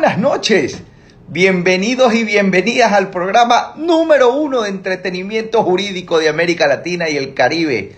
buenas noches. Bienvenidos y bienvenidas al programa número uno de entretenimiento jurídico de América Latina y el Caribe.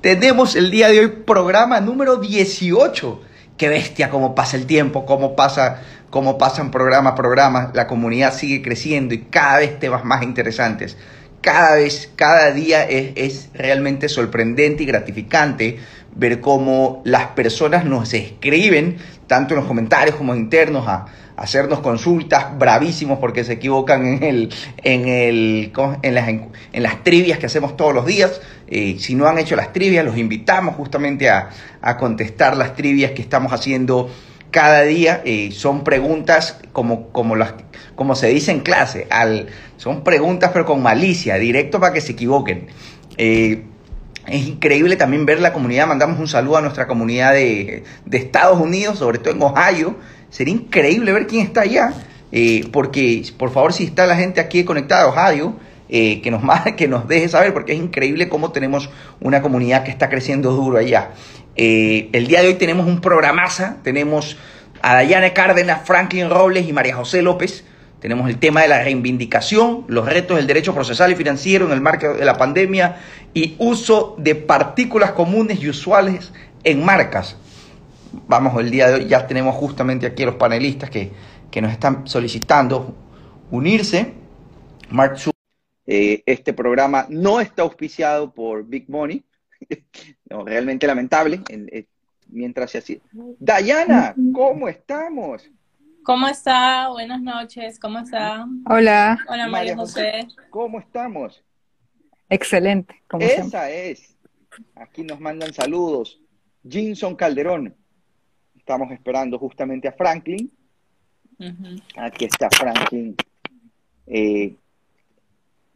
Tenemos el día de hoy programa número 18. Qué bestia cómo pasa el tiempo, cómo pasa, cómo pasan programa a programa. La comunidad sigue creciendo y cada vez temas más interesantes. Cada vez, cada día es, es realmente sorprendente y gratificante ver cómo las personas nos escriben, tanto en los comentarios como internos, a, hacernos consultas bravísimos porque se equivocan en, el, en, el, en, las, en las trivias que hacemos todos los días. Si no han hecho las trivias, los invitamos justamente a, a contestar las trivias que estamos haciendo cada día. Son preguntas como, como, las, como se dice en clase, al, son preguntas pero con malicia, directo para que se equivoquen. Eh, es increíble también ver la comunidad. Mandamos un saludo a nuestra comunidad de, Estados Unidos, sobre todo en Ohio. Sería increíble ver quién está allá. Eh, porque, por favor, si está la gente aquí conectada a Ohio, eh, que, nos, que nos deje saber, porque es increíble cómo tenemos una comunidad que está creciendo duro allá. Eh, el día de hoy tenemos un programaza. Tenemos a Dayana Cárdenas, Franklin Robles y María José López. Tenemos el tema de la reivindicación, los retos del derecho procesal y financiero en el marco de la pandemia y uso de partículas comunes y usuales en marcas. Vamos, el día de hoy ya tenemos justamente aquí a los panelistas que, que nos están solicitando unirse. Mark eh, este programa no está auspiciado por Big Money. no, realmente lamentable. Eh, mientras se hacía. Dayana, ¿cómo estamos? ¿Cómo está? Buenas noches, ¿cómo está? Hola. Hola María José. ¿Cómo estamos? Excelente. Como Esa es. Aquí nos mandan saludos. Jinson Calderón. Estamos esperando justamente a Franklin. Aquí está Franklin. Eh,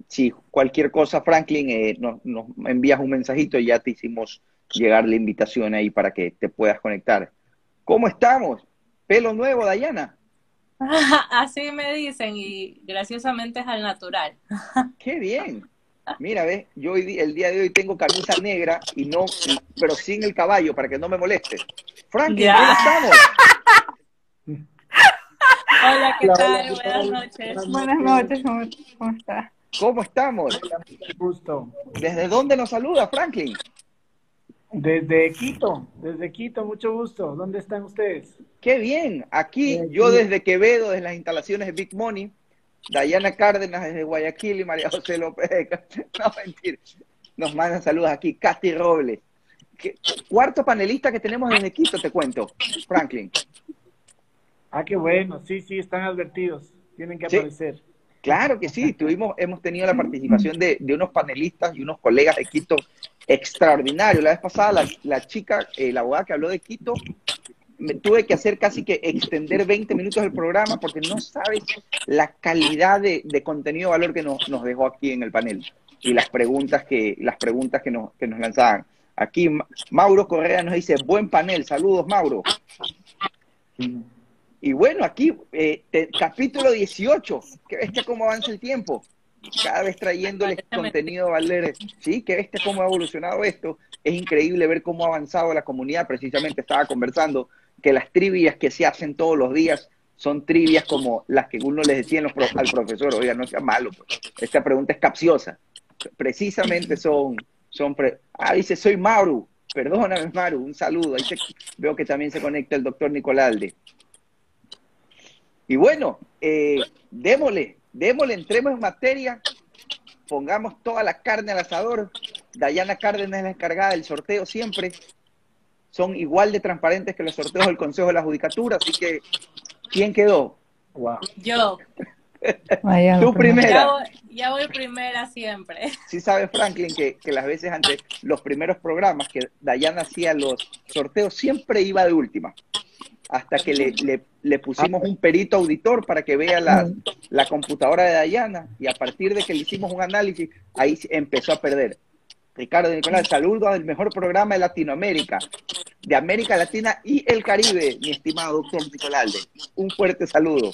si cualquier cosa, Franklin, eh, nos, nos envías un mensajito y ya te hicimos llegar la invitación ahí para que te puedas conectar. ¿Cómo estamos? Pelo nuevo, Dayana. Así me dicen y graciosamente es al natural. Qué bien. Mira, ve, yo hoy, el día de hoy tengo camisa negra y no, pero sin el caballo para que no me moleste. Franklin, ¿cómo estamos? Hola, ¿qué tal? Buenas noches. Buenas noches, ¿cómo, cómo está? ¿Cómo estamos? Gusto. ¿Desde dónde nos saluda, Franklin? Desde Quito, desde Quito, mucho gusto. ¿Dónde están ustedes? Qué bien. Aquí, yo desde Quevedo, desde las instalaciones de Big Money, Dayana Cárdenas desde Guayaquil y María José López. No, mentira. Nos mandan saludos aquí. Katy Robles. Cuarto panelista que tenemos desde Quito, te cuento, Franklin. Ah, qué bueno. Sí, sí, están advertidos. Tienen que Sí. aparecer. Claro que sí, tuvimos, hemos tenido la participación de, de unos panelistas y unos colegas de Quito extraordinarios. La vez pasada, la, la chica, eh, la abogada que habló de Quito, me tuve que hacer casi que extender 20 minutos del programa porque no sabes la calidad de, de contenido de valor que nos, nos dejó aquí en el panel y las preguntas que, las preguntas que nos, que nos lanzaban. Aquí Ma- Mauro Correa nos dice, buen panel, saludos Mauro. Y bueno, aquí, eh, te- capítulo 18, que bestia cómo avanza el tiempo. Cada vez trayéndoles contenido valer. Sí, que bestia cómo ha evolucionado esto. Es increíble ver cómo ha avanzado la comunidad. Precisamente estaba conversando que las trivias que se hacen todos los días son trivias como las que uno les decía en los pro- al profesor. Oiga, no sea malo, pues. esta pregunta es capciosa. Precisamente son, son pre- ah, dice, soy Mauro. Perdóname, Maru, un saludo. Ahí se- veo que también se conecta el doctor Nicolalde. Y bueno, eh, démosle, démosle, entremos en materia, pongamos toda la carne al asador. Dayana Cárdenas es la encargada del sorteo siempre. Son igual de transparentes que los sorteos del Consejo de la Judicatura, así que, ¿quién quedó? Wow. Yo, Vaya, Tú lo primero. ya primera. voy, ya voy primera siempre. Sí sabe Franklin que, que las veces antes, los primeros programas que Dayana hacía los sorteos, siempre iba de última. Hasta que le, le- le pusimos un perito auditor para que vea la, la computadora de Dayana y a partir de que le hicimos un análisis, ahí empezó a perder. Ricardo Nicolás, saludo al mejor programa de Latinoamérica, de América Latina y el Caribe, mi estimado doctor Nicolalde. Un fuerte saludo.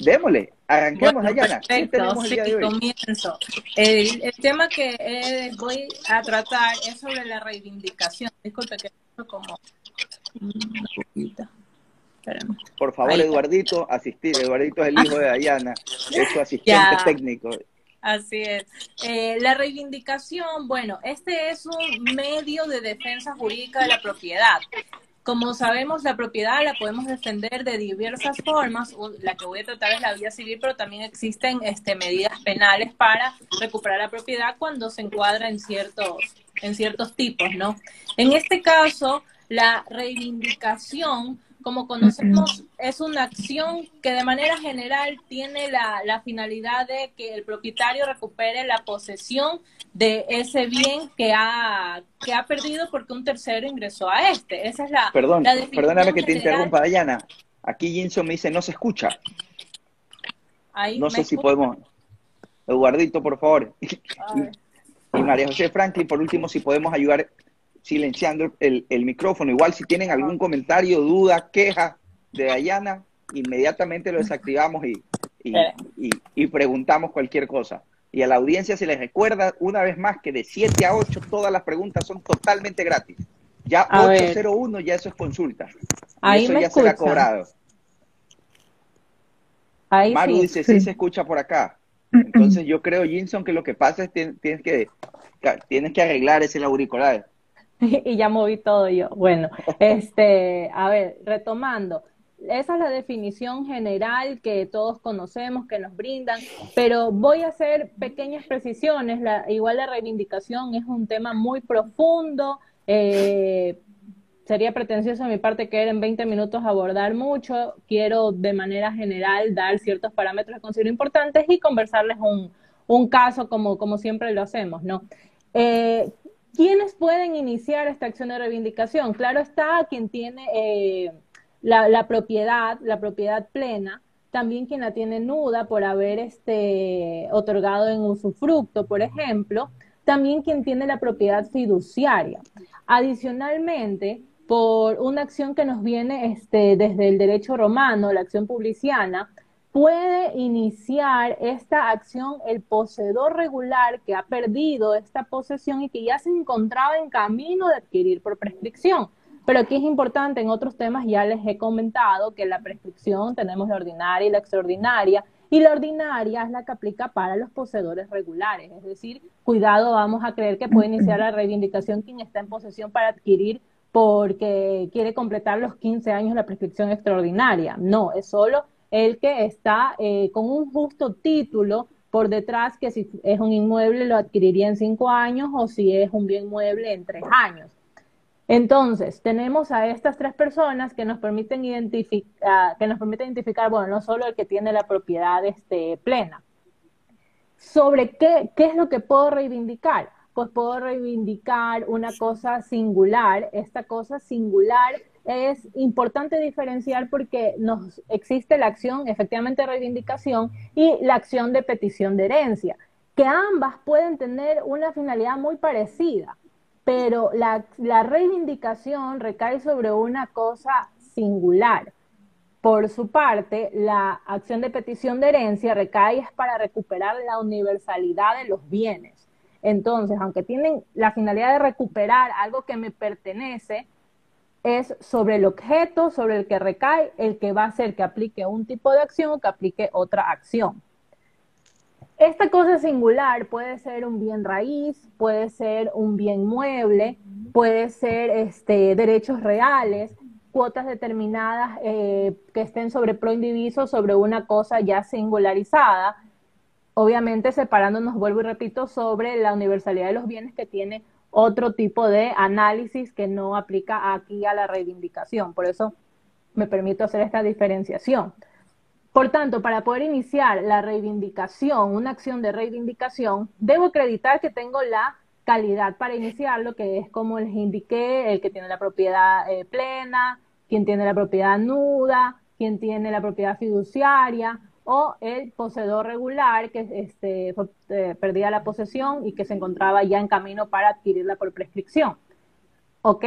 Démosle, arranquemos, Bueno, Dayana. ¿Qué perfecto, el sí, hoy? comienzo. El, el tema que eh, voy a tratar es sobre la reivindicación. Disculpe que como una poquita. Espérame. Por favor. Eduardito, asistir. Eduardito es el hijo de Dayana, es su asistente Ya. técnico. Así es. Eh, la reivindicación, bueno, este es un medio de defensa jurídica de la propiedad. Como sabemos, la propiedad la podemos defender de diversas formas. La que voy a tratar es la vía civil, pero también existen este, medidas penales para recuperar la propiedad cuando se encuadra en ciertos, en ciertos tipos, ¿no? En este caso, la reivindicación, como conocemos, es una acción que de manera general tiene la, la finalidad de que el propietario recupere la posesión de ese bien que ha, que ha perdido porque un tercero ingresó a este. Esa es la, Perdón, la perdóname que te general. interrumpa, Dayana. Aquí Jinson me dice, no se escucha. Ahí No sé si podemos. Eduardito, por favor. Y María José Franklin, por último, si podemos ayudar silenciando el, el micrófono. Igual si tienen algún comentario, duda, queja de Dayana, inmediatamente lo desactivamos y, y, y- y preguntamos cualquier cosa. Y a la audiencia se les recuerda una vez más que de 7 a 8 todas las preguntas son totalmente gratis. Ya A ver. 801 ya eso es consulta. Ahí eso me ya será escuchan. cobrado. Ahí Maru sí. dice, sí se escucha por acá. Entonces yo creo, Jinson, que lo que pasa es que tienes que, tienes que arreglar ese auricular. y ya moví todo yo. Bueno, este, a ver, retomando. Esa es la definición general que todos conocemos, que nos brindan, pero voy a hacer pequeñas precisiones. La, igual la reivindicación es un tema muy profundo. eh, sería pretencioso de mi parte querer en 20 minutos abordar mucho. Quiero de manera general dar ciertos parámetros que considero importantes y conversarles un, un caso como, como siempre lo hacemos, ¿no? Eh, ¿Quiénes pueden iniciar esta acción de reivindicación? Claro está quien tiene eh, la, la propiedad, la propiedad plena, también quien la tiene nuda por haber este, otorgado en usufructo, por ejemplo, también quien tiene la propiedad fiduciaria. Adicionalmente, por una acción que nos viene este, desde el derecho romano, la acción publiciana, puede iniciar esta acción el poseedor regular que ha perdido esta posesión y que ya se encontraba en camino de adquirir por prescripción. Pero aquí es importante, en otros temas ya les he comentado que la prescripción tenemos la ordinaria y la extraordinaria, y la ordinaria es la que aplica para los poseedores regulares, es decir, cuidado, vamos a creer que puede iniciar la reivindicación quien está en posesión para adquirir porque quiere completar los 15 años la prescripción extraordinaria. No, es solo el que está eh, con un justo título por detrás, que si es un inmueble lo adquiriría en cinco años o si es un bien mueble en tres años. Entonces, tenemos a estas tres personas que nos permiten identificar, que nos permiten identificar, bueno, no solo el que tiene la propiedad este, plena. ¿Sobre qué, qué es lo que puedo reivindicar? Pues puedo reivindicar una cosa singular. Esta cosa singular es importante diferenciar porque nos existe la acción efectivamente de reivindicación y la acción de petición de herencia, que ambas pueden tener una finalidad muy parecida, pero la, la reivindicación recae sobre una cosa singular. Por su parte, la acción de petición de herencia recae es para recuperar la universalidad de los bienes. Entonces, aunque tienen la finalidad de recuperar algo que me pertenece, es sobre el objeto sobre el que recae el que va a hacer que aplique un tipo de acción o que aplique otra acción. Esta cosa singular puede ser un bien raíz, puede ser un bien mueble, puede ser este, derechos reales, cuotas determinadas eh, que estén sobre pro indiviso sobre una cosa ya singularizada, obviamente separándonos, vuelvo y repito, sobre la universalidad de los bienes que tiene otro tipo de análisis que no aplica aquí a la reivindicación. Por eso me permito hacer esta diferenciación. Por tanto, para poder iniciar la reivindicación, una acción de reivindicación, debo acreditar que tengo la calidad para iniciarlo, que es como les indiqué, el que tiene la propiedad eh, plena, quien tiene la propiedad nuda, quien tiene la propiedad fiduciaria, o el poseedor regular que este, eh, perdía la posesión y que se encontraba ya en camino para adquirirla por prescripción. Ok,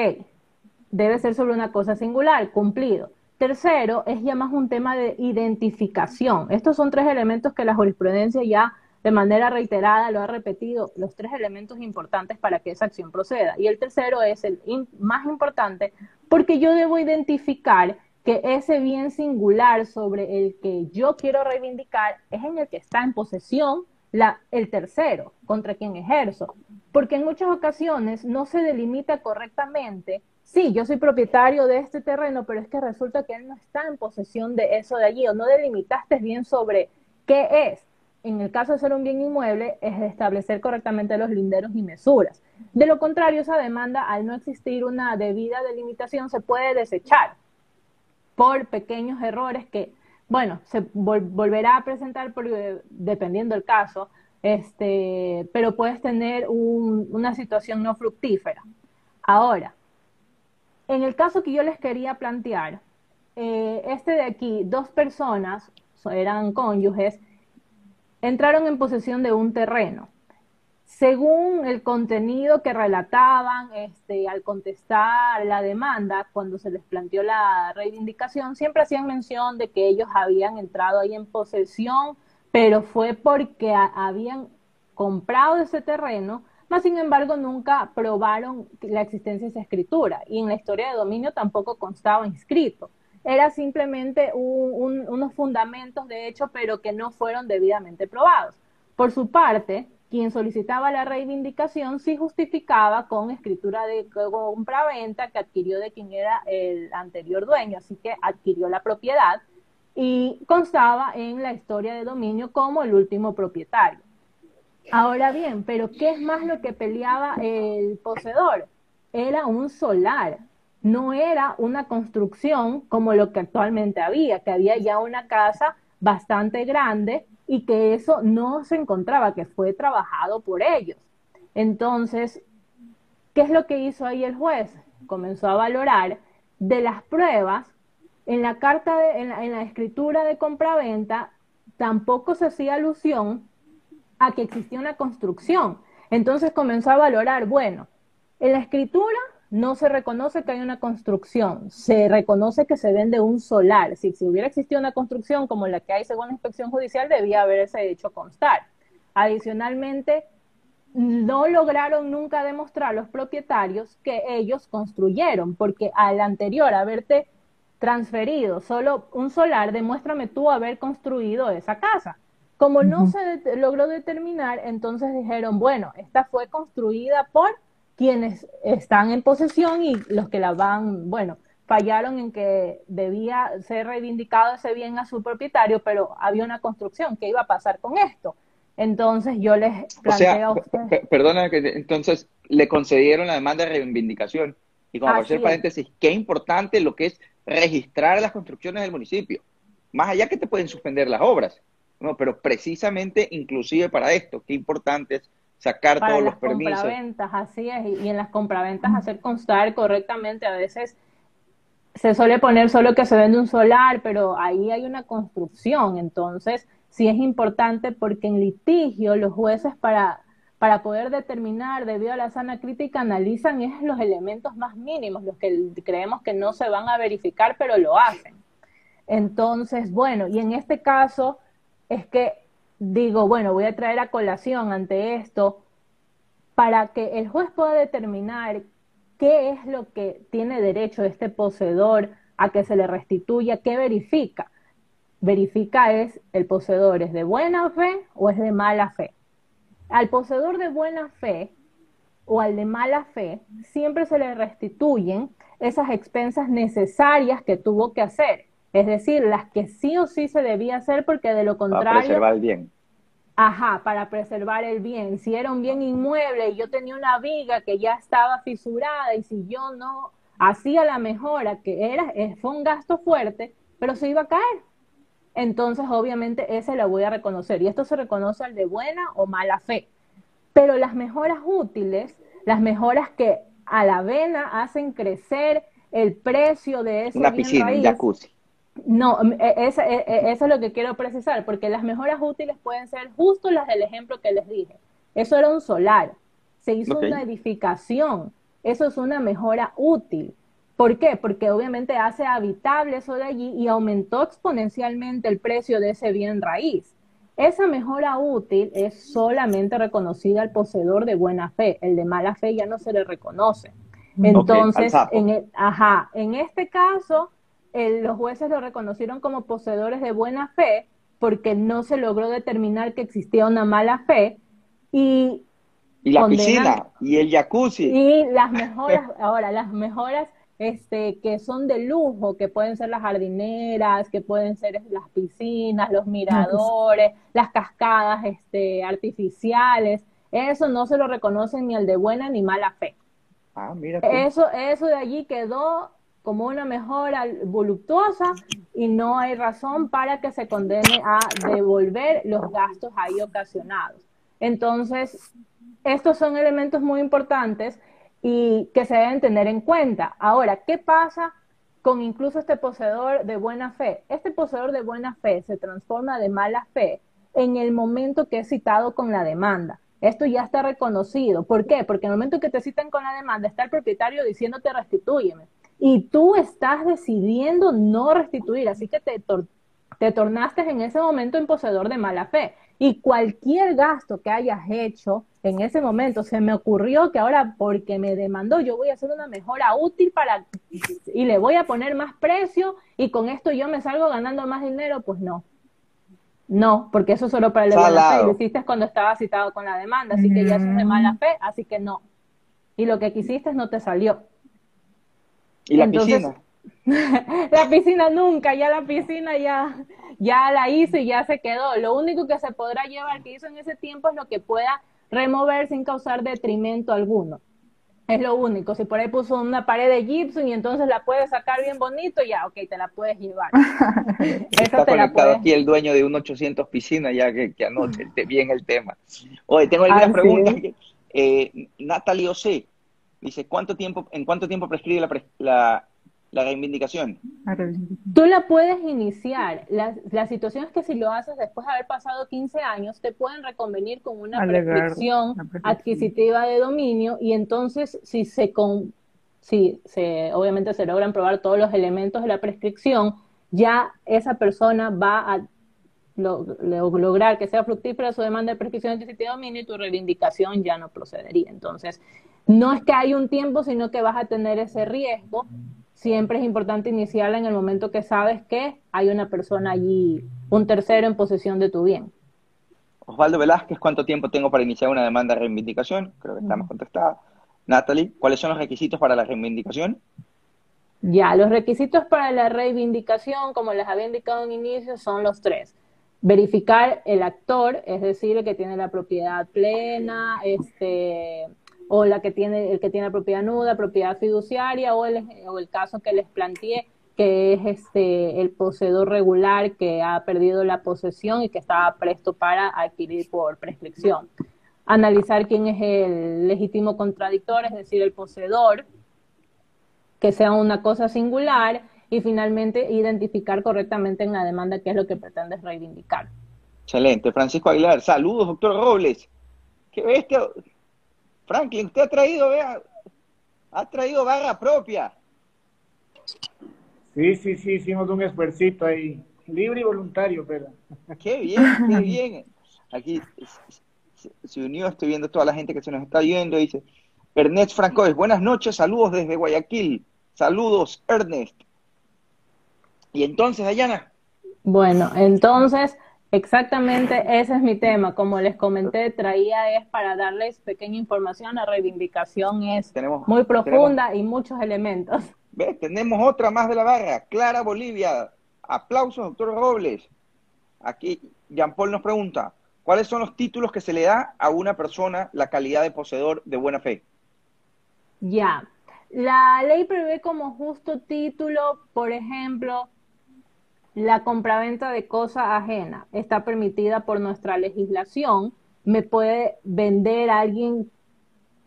debe ser sobre una cosa singular, cumplido. Tercero, es ya más un tema de identificación. Estos son tres elementos que la jurisprudencia ya de manera reiterada lo ha repetido, los tres elementos importantes para que esa acción proceda. Y el tercero es el más importante porque yo debo identificar que ese bien singular sobre el que yo quiero reivindicar es en el que está en posesión la, el tercero contra quien ejerzo. Porque en muchas ocasiones no se delimita correctamente, sí, yo soy propietario de este terreno, pero es que resulta que él no está en posesión de eso de allí, o no delimitaste bien sobre qué es. En el caso de ser un bien inmueble, es establecer correctamente los linderos y mesuras. De lo contrario, esa demanda, al no existir una debida delimitación, se puede desechar por pequeños errores que, bueno, se volverá a presentar dependiendo del caso, este, pero puedes tener una situación no fructífera. Ahora, en el caso que yo les quería plantear, eh, este de aquí, dos personas, eran cónyuges, entraron en posesión de un terreno según el contenido que relataban este, al contestar la demanda, cuando se les planteó la reivindicación, siempre hacían mención de que ellos habían entrado ahí en posesión, pero fue porque habían comprado ese terreno, mas sin embargo nunca probaron la existencia de esa escritura y en la historia de dominio tampoco constaba inscrito. Era simplemente unos fundamentos de hecho, pero que no fueron debidamente probados. Por su parte, quien solicitaba la reivindicación sí justificaba con escritura de compra-venta que adquirió de quien era el anterior dueño, así que adquirió la propiedad y constaba en la historia de dominio como el último propietario. Ahora bien, pero ¿qué es más lo que peleaba el poseedor? Era un solar, no era una construcción como lo que actualmente había, que había ya una casa bastante grande y que eso no se encontraba, que fue trabajado por ellos. Entonces, ¿qué es lo que hizo ahí el juez? Comenzó a valorar de las pruebas en la carta, de, en, la, en la escritura de compraventa, tampoco se hacía alusión a que existía una construcción. Entonces comenzó a valorar, bueno, en la escritura no se reconoce que hay una construcción, se reconoce que se vende un solar. Si, si hubiera existido una construcción como la que hay según la inspección judicial, debía haberse hecho constar. Adicionalmente, no lograron nunca demostrar los propietarios que ellos construyeron, porque al anterior haberte transferido solo un solar, demuéstrame tú haber construido esa casa. Como no se logró determinar, entonces dijeron, bueno, esta fue construida por quienes están en posesión y los que la van, bueno, fallaron en que debía ser reivindicado ese bien a su propietario, pero había una construcción. ¿Qué iba a pasar con esto? Entonces yo les planteo a ustedes. Perdona, que entonces le concedieron la demanda de reivindicación. Y como por hacer paréntesis, qué importante lo que es registrar las construcciones del municipio. Más allá que te pueden suspender las obras, no, pero precisamente inclusive para esto, qué importante es sacar todos los permisos. Compraventas, así es, y, en las compraventas hacer constar correctamente, a veces se suele poner solo que se vende un solar, pero ahí hay una construcción, entonces sí es importante porque en litigio los jueces para, para poder determinar debido a la sana crítica analizan es los elementos más mínimos, los que creemos que no se van a verificar, pero lo hacen. Entonces, bueno, y en este caso es que digo, bueno, voy a traer a colación ante esto para que el juez pueda determinar qué es lo que tiene derecho este poseedor a que se le restituya, qué verifica. Verifica es el poseedor es de buena fe o es de mala fe. Al poseedor de buena fe o al de mala fe siempre se le restituyen esas expensas necesarias que tuvo que hacer es decir, las que sí o sí se debía hacer porque de lo contrario... Para preservar el bien. Ajá, para preservar el bien. Si era un bien inmueble y yo tenía una viga que ya estaba fisurada y si yo no hacía la mejora, que era, eh, fue un gasto fuerte, pero se iba a caer. Entonces, obviamente, ese lo voy a reconocer. Y esto se reconoce al de buena o mala fe. Pero las mejoras útiles, las mejoras que a la vena hacen crecer el precio de ese Una piscina, un jacuzzi. No, e, eso, e, e, eso es lo que quiero precisar, porque las mejoras útiles pueden ser justo las del ejemplo que les dije. Eso era un solar, se hizo una edificación, eso es una mejora útil. ¿Por qué? Porque obviamente hace habitable eso de allí y aumentó exponencialmente el precio de ese bien raíz. Esa mejora útil es solamente reconocida al poseedor de buena fe, el de mala fe ya no se le reconoce. Entonces, en, ajá, en este caso, los jueces lo reconocieron como poseedores de buena fe porque no se logró determinar que existía una mala fe y y la piscina y el jacuzzi y las mejoras ahora las mejoras este, que son de lujo, que pueden ser las jardineras, que pueden ser las piscinas, los miradores, las cascadas este, artificiales. Eso no se lo reconocen ni el de buena ni mala fe. Ah, mira Eso, eso de allí quedó como una mejora voluptuosa y no hay razón para que se condene a devolver los gastos ahí ocasionados. Entonces, estos son elementos muy importantes y que se deben tener en cuenta. Ahora, ¿qué pasa con incluso este poseedor de buena fe? Este poseedor de buena fe se transforma de mala fe en el momento que es citado con la demanda. Esto ya está reconocido. ¿Por qué? Porque en el momento que te citan con la demanda está el propietario diciéndote restitúyeme y tú estás decidiendo no restituir, así que te, te tornaste en ese momento en poseedor de mala fe. Y cualquier gasto que hayas hecho en ese momento, se me ocurrió que ahora porque me demandó, yo voy a hacer una mejora útil para y le voy a poner más precio y con esto yo me salgo ganando más dinero, pues no. No, porque eso solo para el de mala fe, lo hiciste cuando estaba citado con la demanda, así que ya eso es de mala fe, así que no. Y lo que quisiste no te salió. ¿Y la piscina? la piscina nunca, ya la piscina ya, ya la hizo y ya se quedó. Lo único que se podrá llevar que hizo en ese tiempo es lo que pueda remover sin causar detrimento alguno. Es lo único. Si por ahí puso una pared de Gibson y entonces la puedes sacar bien bonito, ya, ok, te la puedes llevar. Está conectado aquí el dueño de un 800 piscina, ya que, que anoche bien el tema. Oye, tengo algunas ah, preguntas. Eh, Natalie dice, ¿cuánto tiempo, ¿en cuánto tiempo prescribe la, la, la reivindicación? Tú la puedes iniciar. La, la, situación es que si lo haces después de haber pasado 15 años, te pueden reconvenir con una prescripción adquisitiva de dominio y entonces si se con, si se obviamente se logran probar todos los elementos de la prescripción, ya esa persona va a lograr que sea fructífera su demanda de prescripción adquisitiva de dominio y tu reivindicación ya no procedería. Entonces, no es que hay un tiempo, sino que vas a tener ese riesgo siempre es importante iniciarla en el momento que sabes que hay una persona allí, un tercero en posesión de tu bien. Osvaldo Velázquez, ¿cuánto tiempo tengo para iniciar una demanda de reivindicación? Creo que estamos contestada. Natalie, ¿cuáles son los requisitos para la reivindicación? Ya, los requisitos para la reivindicación, como les había indicado en inicio, son los tres. Verificar el actor, es decir, el que tiene la propiedad plena, este, o la que tiene, el que tiene propiedad nuda, propiedad fiduciaria, o el, o el caso que les planteé, que es este el poseedor regular que ha perdido la posesión y que estaba presto para adquirir por prescripción. Analizar quién es el legítimo contradictor, es decir, el poseedor, que sea una cosa singular, y finalmente identificar correctamente en la demanda qué es lo que pretendes reivindicar. Excelente. Francisco Aguilar, saludos, doctor Robles. Qué bestia, Franklin, usted ha traído, vea, ha traído barra propia. Sí, sí, sí, hicimos un esfuercito ahí, libre y voluntario, pero. Qué bien, qué bien. Aquí se unió, estoy viendo toda la gente que se nos está viendo, dice Ernest Francois, buenas noches, saludos desde Guayaquil. Saludos, Ernest. Y entonces, Dayana. Bueno, entonces, Exactamente, ese es mi tema. Como les comenté, traía es para darles pequeña información. La reivindicación es muy profunda y muchos elementos. ¿Ves? Tenemos otra más de la barra. Clara Bolivia. Aplausos, doctor Robles. Aquí Jean Paul nos pregunta, ¿cuáles son los títulos que se le da a una persona la calidad de poseedor de buena fe? Ya. La ley prevé como justo título, por ejemplo, la compraventa de cosa ajena está permitida por nuestra legislación. Me puede vender a alguien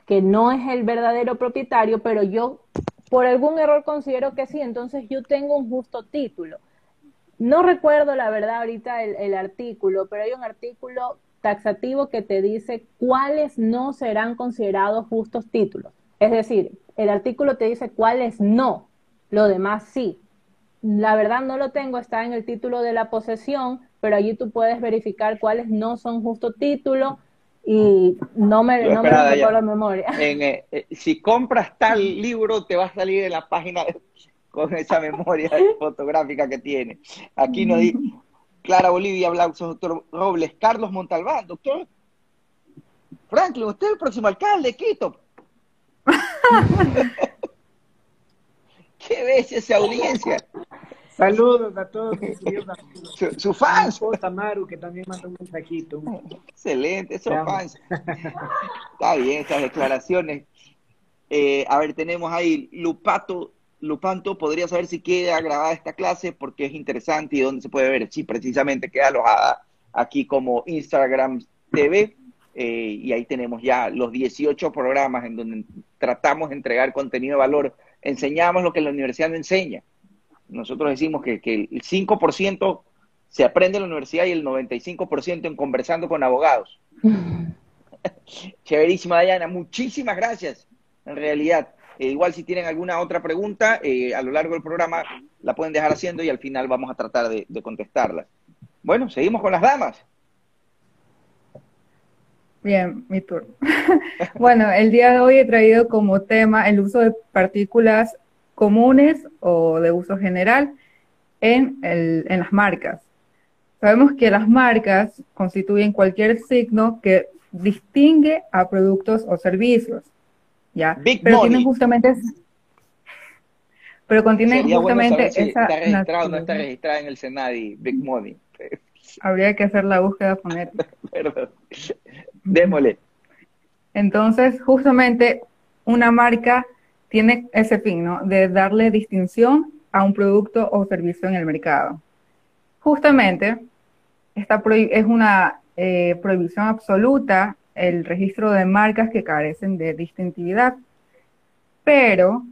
que no es el verdadero propietario, pero yo por algún error considero que sí, entonces yo tengo un justo título. No recuerdo la verdad ahorita el, el, artículo, pero hay un artículo taxativo que te dice cuáles no serán considerados justos títulos. Es decir, el artículo te dice cuáles no, lo demás sí la verdad no lo tengo, está en el título de la posesión, pero allí tú puedes verificar cuáles no son justo título y no me, no me lo memoria. Eh, eh, si compras tal libro, te va a salir en la página con esa memoria fotográfica que tiene. Aquí nos dice Clara Bolivia, Blauso, doctor Robles, Carlos Montalbán, doctor Franklin, usted es el próximo alcalde de Quito. ¿Qué ves esa audiencia? Saludos a todos Su, su fans. esposa Maru, que también mandó un mensajito. Excelente, esos fans. Está bien, esas declaraciones. Eh, a ver, tenemos ahí Lupato. Lupanto, podría saber si queda grabada esta clase porque es interesante y dónde se puede ver. Sí, precisamente queda alojada aquí como Instagram TV. eh, y ahí tenemos ya los 18 programas en donde tratamos de entregar contenido de valor. Enseñamos lo que la universidad no enseña. Nosotros decimos que, que el 5% se aprende en la universidad y el 95% en conversando con abogados. Chéverísima, Dayana. Muchísimas gracias, en realidad. Eh, igual si tienen alguna otra pregunta, eh, a lo largo del programa la pueden dejar haciendo y al final vamos a tratar de, de contestarlas. Bueno, seguimos con las damas. Bien, mi turno. Bueno, el día de hoy he traído como tema el uso de partículas comunes o de uso general en, el- en las marcas. Sabemos que las marcas constituyen cualquier signo que distingue a productos o servicios, ¿ya? Big Pero money. tienen justamente, pero contienen Sería bueno justamente saber si esa está registrado o no está registrada en el Senadi, Big Money. Habría que hacer la búsqueda fonética. Perdón. Démosle. Entonces, justamente una marca tiene ese fin. De darle distinción a un producto o servicio en el mercado. Justamente, esta es una eh, prohibición absoluta el registro de marcas que carecen de distintividad. Pero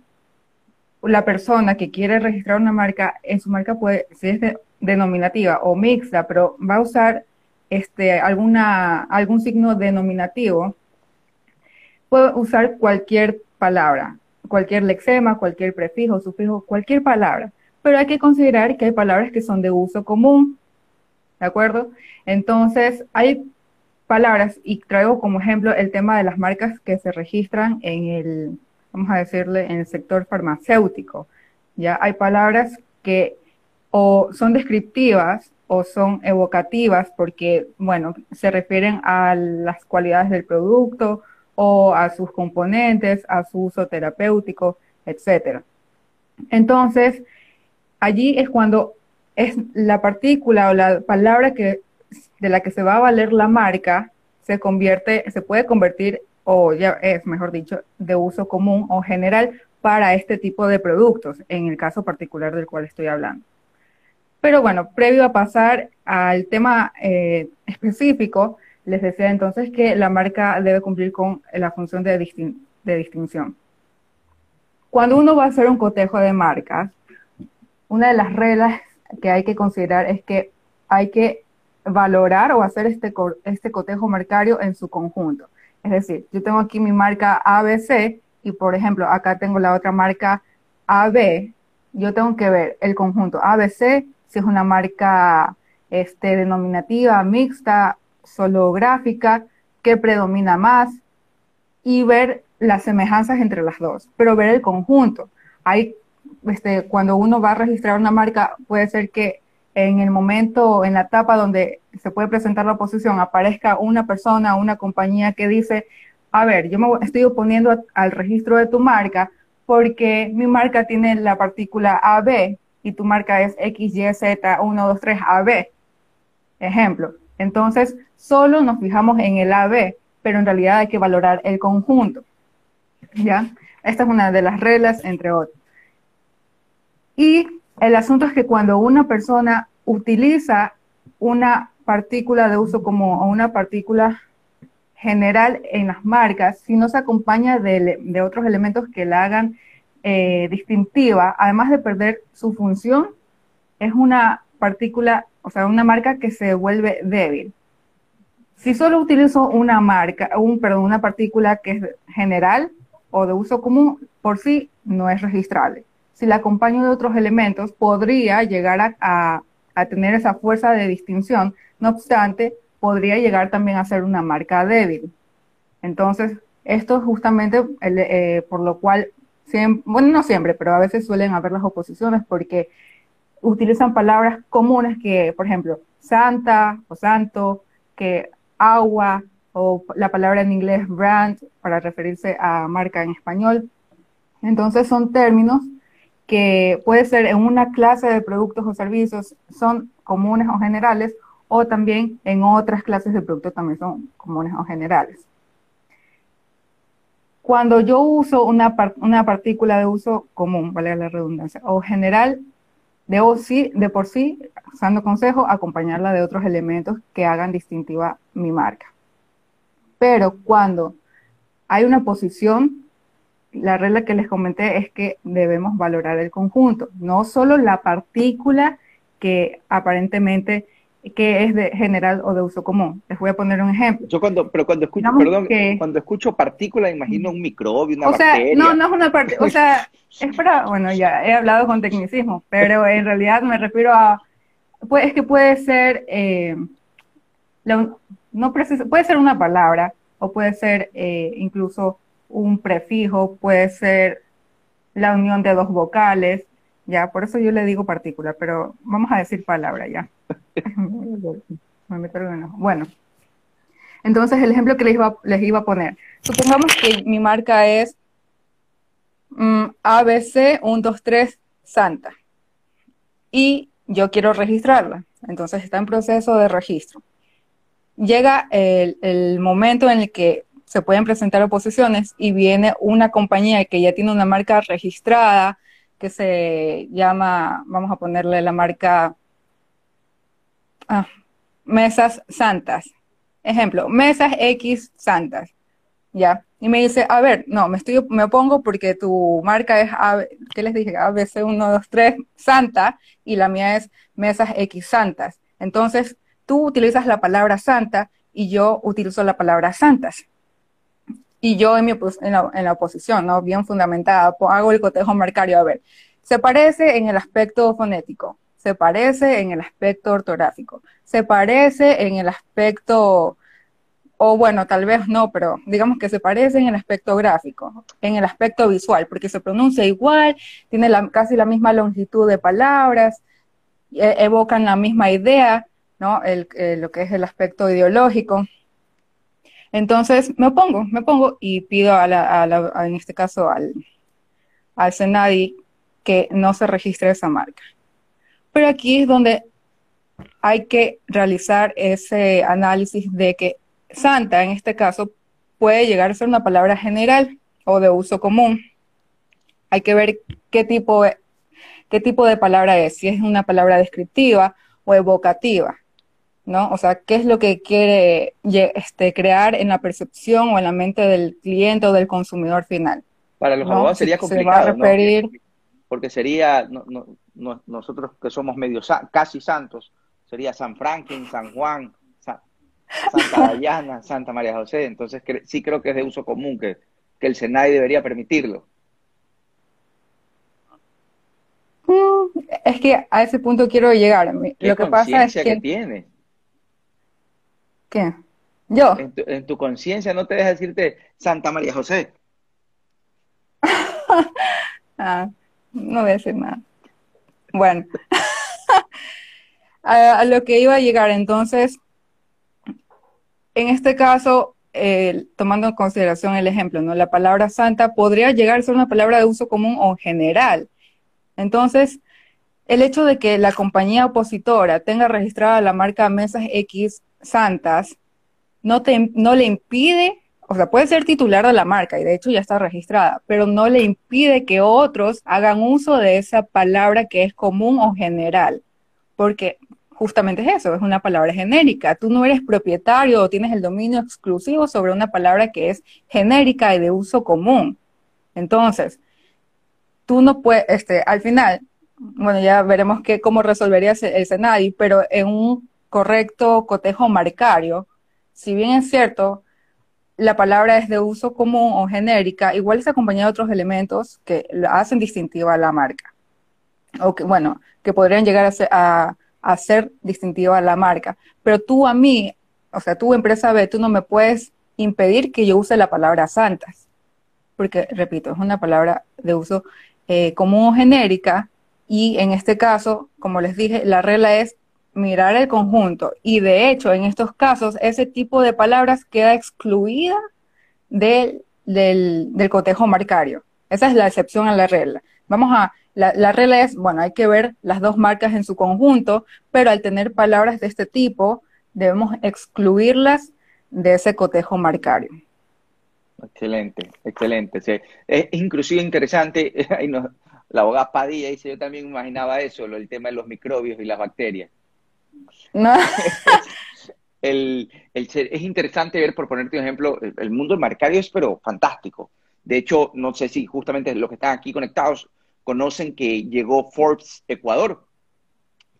la persona que quiere registrar una marca, en su marca puede, si es de- denominativa o mixta, pero va a usar este, alguna, algún signo denominativo, puede usar cualquier palabra, cualquier lexema, cualquier prefijo, sufijo, cualquier palabra. Pero hay que considerar que hay palabras que son de uso común, ¿de acuerdo? Entonces, hay palabras, y traigo como ejemplo el tema de las marcas que se registran en el, vamos a decirle, en el sector farmacéutico. Ya hay palabras que o son descriptivas o son evocativas porque, bueno, se refieren a las cualidades del producto o a sus componentes, a su uso terapéutico, etcétera. Entonces, allí es cuando es la partícula o la palabra que, de la que se va a valer la marca se convierte, se puede convertir, o ya es, mejor dicho, de uso común o general para este tipo de productos, en el caso particular del cual estoy hablando. Pero bueno, previo a pasar al tema eh, específico, les decía entonces que la marca debe cumplir con la función de, distin de distinción. Cuando uno va a hacer un cotejo de marcas, una de las reglas que hay que considerar es que hay que valorar o hacer este, este cotejo marcario en su conjunto. Es decir, yo tengo aquí mi marca ABC y, por ejemplo, acá tengo la otra marca AB. Yo tengo que ver el conjunto ABC, si es una marca este, denominativa, mixta, solo gráfica, qué predomina más y ver las semejanzas entre las dos, pero ver el conjunto. Hay, este, cuando uno va a registrar una marca, puede ser que en el momento, en la etapa donde se puede presentar la oposición, aparezca una persona, una compañía que dice, a ver, yo me estoy oponiendo al registro de tu marca porque mi marca tiene la partícula AB y tu marca es XYZ123AB. Ejemplo. Entonces, solo nos fijamos en el AB, pero en realidad hay que valorar el conjunto. ¿Ya? Esta es una de las reglas, entre otras. Y el asunto es que cuando una persona utiliza una partícula de uso común o una partícula general en las marcas, si no se acompaña de, otros elementos que la hagan eh, distintiva, además de perder su función, es una partícula, o sea, una marca que se vuelve débil. Si solo utilizo una marca, un, perdón, una partícula que es general o de uso común, por sí no es registrable. Si la acompaño de otros elementos, podría llegar a, tener esa fuerza de distinción, no obstante, podría llegar también a ser una marca débil. Entonces, esto es justamente eh, por lo cual bueno, no siempre, pero a veces suelen haber las oposiciones porque utilizan palabras comunes que, por ejemplo, santa o santo, que agua o la palabra en inglés brand para referirse a marca en español. Entonces son términos que puede ser en una clase de productos o servicios son comunes o generales o también en otras clases de productos también son comunes o generales. Cuando yo uso una, una partícula de uso común, vale la redundancia, o general, debo sí, de por sí, usando consejo, acompañarla de otros elementos que hagan distintiva mi marca. Pero cuando hay una posición, la regla que les comenté es que debemos valorar el conjunto, no solo la partícula que aparentemente que es de general o de uso común. Les voy a poner un ejemplo. Yo cuando, pero cuando escucho, perdón, cuando escucho partícula imagino un microbio, una o sea, No, no es una partícula, o sea, es para, bueno, ya he hablado con tecnicismo, pero en realidad me refiero a, pues, es que puede ser, eh, no puede ser una palabra o puede ser eh, incluso un prefijo, puede ser la unión de dos vocales, ya, por eso yo le digo partícula, pero vamos a decir palabra ya. Bueno, entonces el ejemplo que les iba, les iba a poner. Supongamos que mi marca es mm, ABC 123 Santa y yo quiero registrarla. Entonces está en proceso de registro. Llega el, el momento en el que se pueden presentar oposiciones y viene una compañía que ya tiene una marca registrada que se llama, vamos a ponerle la marca Ah, mesas santas. Ejemplo, mesas X santas. ¿Ya? Y me dice, a ver, no, me, estoy, me opongo porque tu marca es, A, ¿qué les dije? ABC123 Santa y la mía es mesas X santas. Entonces, tú utilizas la palabra santa y yo utilizo la palabra santas. Y yo en, mi, en, la, en la oposición, ¿no? Bien fundamentada, hago el cotejo marcario. A ver, se parece en el aspecto fonético, se parece en el aspecto ortográfico, se parece en el aspecto, o bueno, tal vez no, pero digamos que se parece en el aspecto gráfico, en el aspecto visual, porque se pronuncia igual, tiene casi la misma longitud de palabras, e, evocan la misma idea, ¿no? El, lo que es el aspecto ideológico. Entonces me pongo, me pongo y pido a la, en este caso al, al Senadi que no se registre esa marca. Pero aquí es donde hay que realizar ese análisis de que santa, en este caso, puede llegar a ser una palabra general o de uso común. Hay que ver qué tipo qué tipo de palabra es, si es una palabra descriptiva o evocativa, ¿no? O sea, qué es lo que quiere este, crear en la percepción o en la mente del cliente o del consumidor final. Para los abogados sería complicado, Porque sería, nosotros que somos medio casi santos, sería San Franklin, San Juan, Santa Diana, Santa María José. Entonces sí creo que es de uso común que, que el Senai debería permitirlo. Mm, es que a ese punto quiero llegar. Lo que pasa es que... que tienes? ¿Qué? ¿Yo? En tu, conciencia no te deja decirte Santa María José. ah, no voy a decir nada. Bueno, a, lo que iba a llegar entonces, en este caso, tomando en consideración el ejemplo, ¿no? La palabra santa podría llegar a ser una palabra de uso común o general. Entonces, el hecho de que la compañía opositora tenga registrada la marca Mesas X Santas no, te, no le impide o sea, puede ser titular de la marca y de hecho ya está registrada, pero no le impide que otros hagan uso de esa palabra que es común o general, porque justamente es eso, es una palabra genérica. Tú no eres propietario o tienes el dominio exclusivo sobre una palabra que es genérica y de uso común. Entonces, tú no puedes, este, al final, bueno, ya veremos que, cómo resolverías el, el pero en un correcto cotejo marcario, si bien es cierto, la palabra es de uso común o genérica, igual es acompañada de otros elementos que hacen distintiva a la marca. O que, bueno, que podrían llegar a ser, a, distintiva a la marca. Pero tú a mí, o sea, tú empresa B, tú no me puedes impedir que yo use la palabra santas. porque, repito, es una palabra de uso eh, común o genérica, y en este caso, como les dije, la regla es mirar el conjunto. Y de hecho, en estos casos, ese tipo de palabras queda excluida del, del, del cotejo marcario. Esa es la excepción a la regla. Vamos a, la, la, regla es, bueno, hay que ver las dos marcas en su conjunto, pero al tener palabras de este tipo, debemos excluirlas de ese cotejo marcario. Excelente, excelente. Sí. Es inclusive interesante, la abogada Padilla dice, yo también imaginaba eso, el tema de los microbios y las bacterias. No. el, el, es interesante ver, por ponerte un ejemplo, el, el mundo marcario es pero fantástico. De hecho, no sé si justamente los que están aquí conectados conocen que llegó Forbes Ecuador.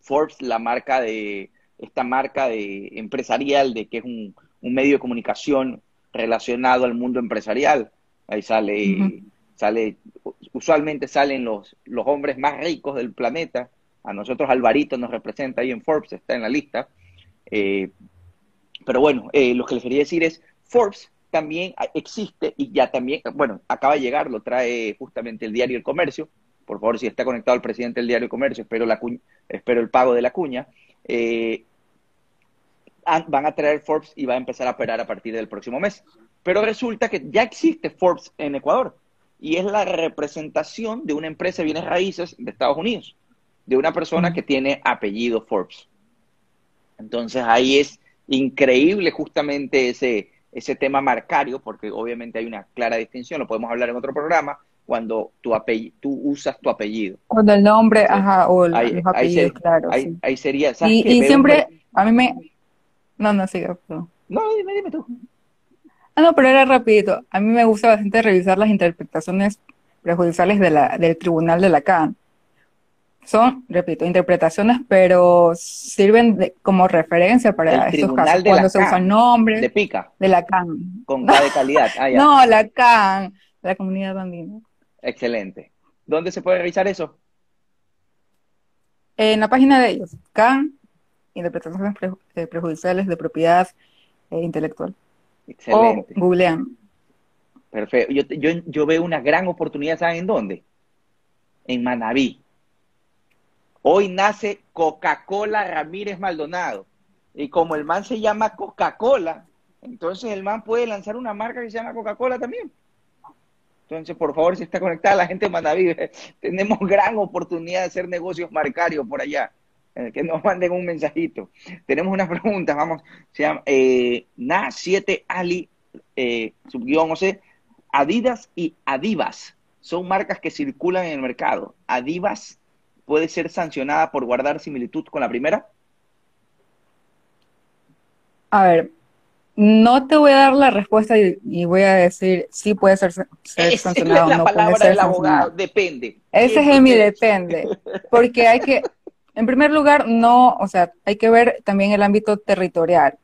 Forbes, la marca de, esta marca de empresarial, de que es un, un medio de comunicación relacionado al mundo empresarial. Ahí sale, uh -huh. sale, usualmente salen los, los hombres más ricos del planeta. A nosotros Alvarito nos representa ahí en Forbes, está en la lista. Eh, pero bueno, eh, lo que les quería decir es, Forbes también existe y ya también, bueno, acaba de llegar, lo trae justamente el diario El Comercio. Por favor, si está conectado el presidente del diario El Comercio, espero, la cuña, espero el pago de la cuña. Eh, van a traer Forbes y va a empezar a operar a partir del próximo mes. Pero resulta que ya existe Forbes en Ecuador y es la representación de una empresa de bienes raíces de Estados Unidos, de una persona que tiene apellido Forbes. Entonces ahí es increíble justamente ese, ese tema marcario, porque obviamente hay una clara distinción, lo podemos hablar en otro programa, cuando tu tú usas tu apellido. Cuando el nombre, ajá, o el, ahí, los apellidos, ahí, claro. Ahí, sí. ahí sería, ¿sabes Y, y siempre, a mí me... No, no, siga, perdón. No, dime, dime tú. Ah, no, pero era rapidito. A mí me gusta bastante revisar las interpretaciones prejudiciales de la, del Tribunal de Lacan. Son, repito, interpretaciones, pero sirven de, como referencia para el estos casos. De cuando se usan nombres. De pica. De Lacan. Con K de calidad. Ah, ya. no, Lacan. La comunidad andina. Excelente. ¿Dónde se puede revisar eso? En la página de ellos. CAN, interpretaciones pre, eh, prejudiciales de propiedad eh, intelectual. Excelente. O googlean. Perfecto. Yo, yo, yo veo una gran oportunidad, ¿saben en dónde? En Manaví. Hoy nace Coca-Cola Ramírez Maldonado. Y como el man se llama Coca-Cola, entonces el man puede lanzar una marca que se llama Coca-Cola también. Entonces, por favor, si está conectada la gente de Manaví, tenemos gran oportunidad de hacer negocios marcarios por allá. Eh, que nos manden un mensajito. Tenemos unas preguntas, vamos, se llama eh, Na7 Ali, eh, subguión, no sé, Adidas y Adivas son marcas que circulan en el mercado. Adivas puede ser sancionada por guardar similitud con la primera. A ver, no te voy a dar la respuesta y, y voy a decir si sí puede ser, ser es, sancionado es la o no palabra puede ser del abogado, depende. Ese es mi depende, porque hay que, en primer lugar, no, o sea, hay que ver también el ámbito territorial.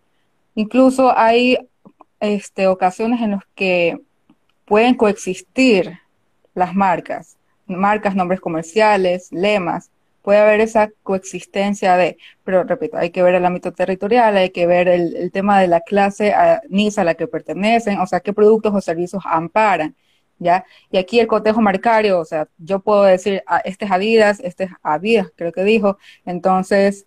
Incluso hay este, ocasiones en las que pueden coexistir las marcas, marcas, nombres comerciales, lemas, puede haber esa coexistencia de, pero repito, hay que ver el ámbito territorial, hay que ver el, tema de la clase a, a la que pertenecen, o sea, qué productos o servicios amparan. ¿Ya? Y aquí el cotejo marcario, o sea, yo puedo decir, ah, este es Adidas, este es Adidas, creo que dijo, entonces,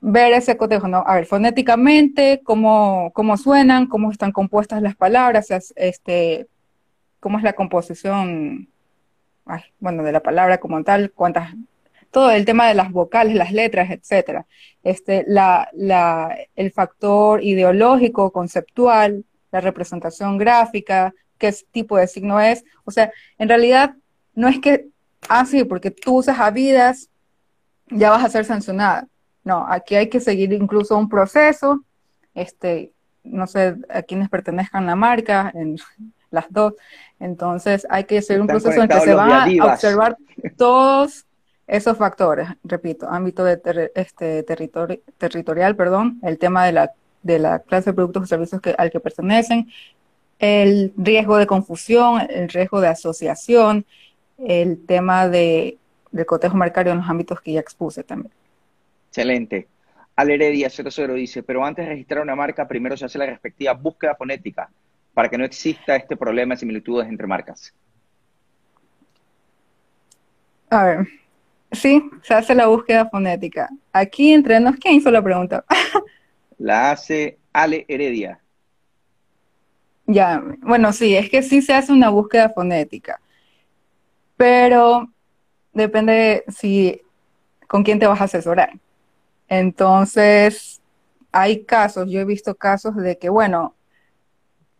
ver ese cotejo, ¿no? A ver, fonéticamente, cómo, cómo suenan, cómo están compuestas las palabras, este, cómo es la composición, bueno, de la palabra como tal, cuántas, todo el tema de las vocales, las letras, etcétera. Este, la, la, el factor ideológico, conceptual, la representación gráfica, qué tipo de signo es. O sea, en realidad no es que, ah, sí, porque tú usas Avidas, ya vas a ser sancionada. No, aquí hay que seguir incluso un proceso, este, no sé a quiénes pertenezcan la marca, en las dos. Entonces hay que seguir un proceso en que se van a observar todos esos factores, repito, ámbito de ter este, territori territorial, perdón, el tema de la, de la clase de productos o servicios que, al que pertenecen, el riesgo de confusión, el riesgo de asociación, el tema de, del cotejo marcario en los ámbitos que ya expuse también. Excelente. Aleredia 00 dice, pero antes de registrar una marca, primero se hace la respectiva búsqueda fonética para que no exista este problema de similitudes entre marcas. A ver, sí, se hace la búsqueda fonética. Aquí entre nos, ¿quién hizo la pregunta? La hace Ale Heredia. Ya, bueno, sí, es que sí se hace una búsqueda fonética, pero depende si con quién te vas a asesorar. Entonces, hay casos, yo he visto casos de que, bueno,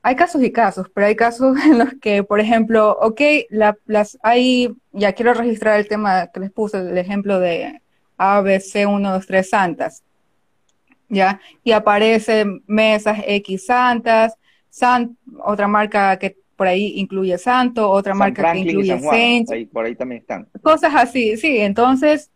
hay casos y casos, pero hay casos en los que, por ejemplo, ok, la, las hay, ya quiero registrar el tema que les puse, el ejemplo de ABC 123 Santas, ¿ya? Y aparece mesas X Santas, San, otra marca que por ahí incluye Santo, otra San marca que Franklin incluye Saint, ahí- por ahí también están. cosas así, sí. Entonces,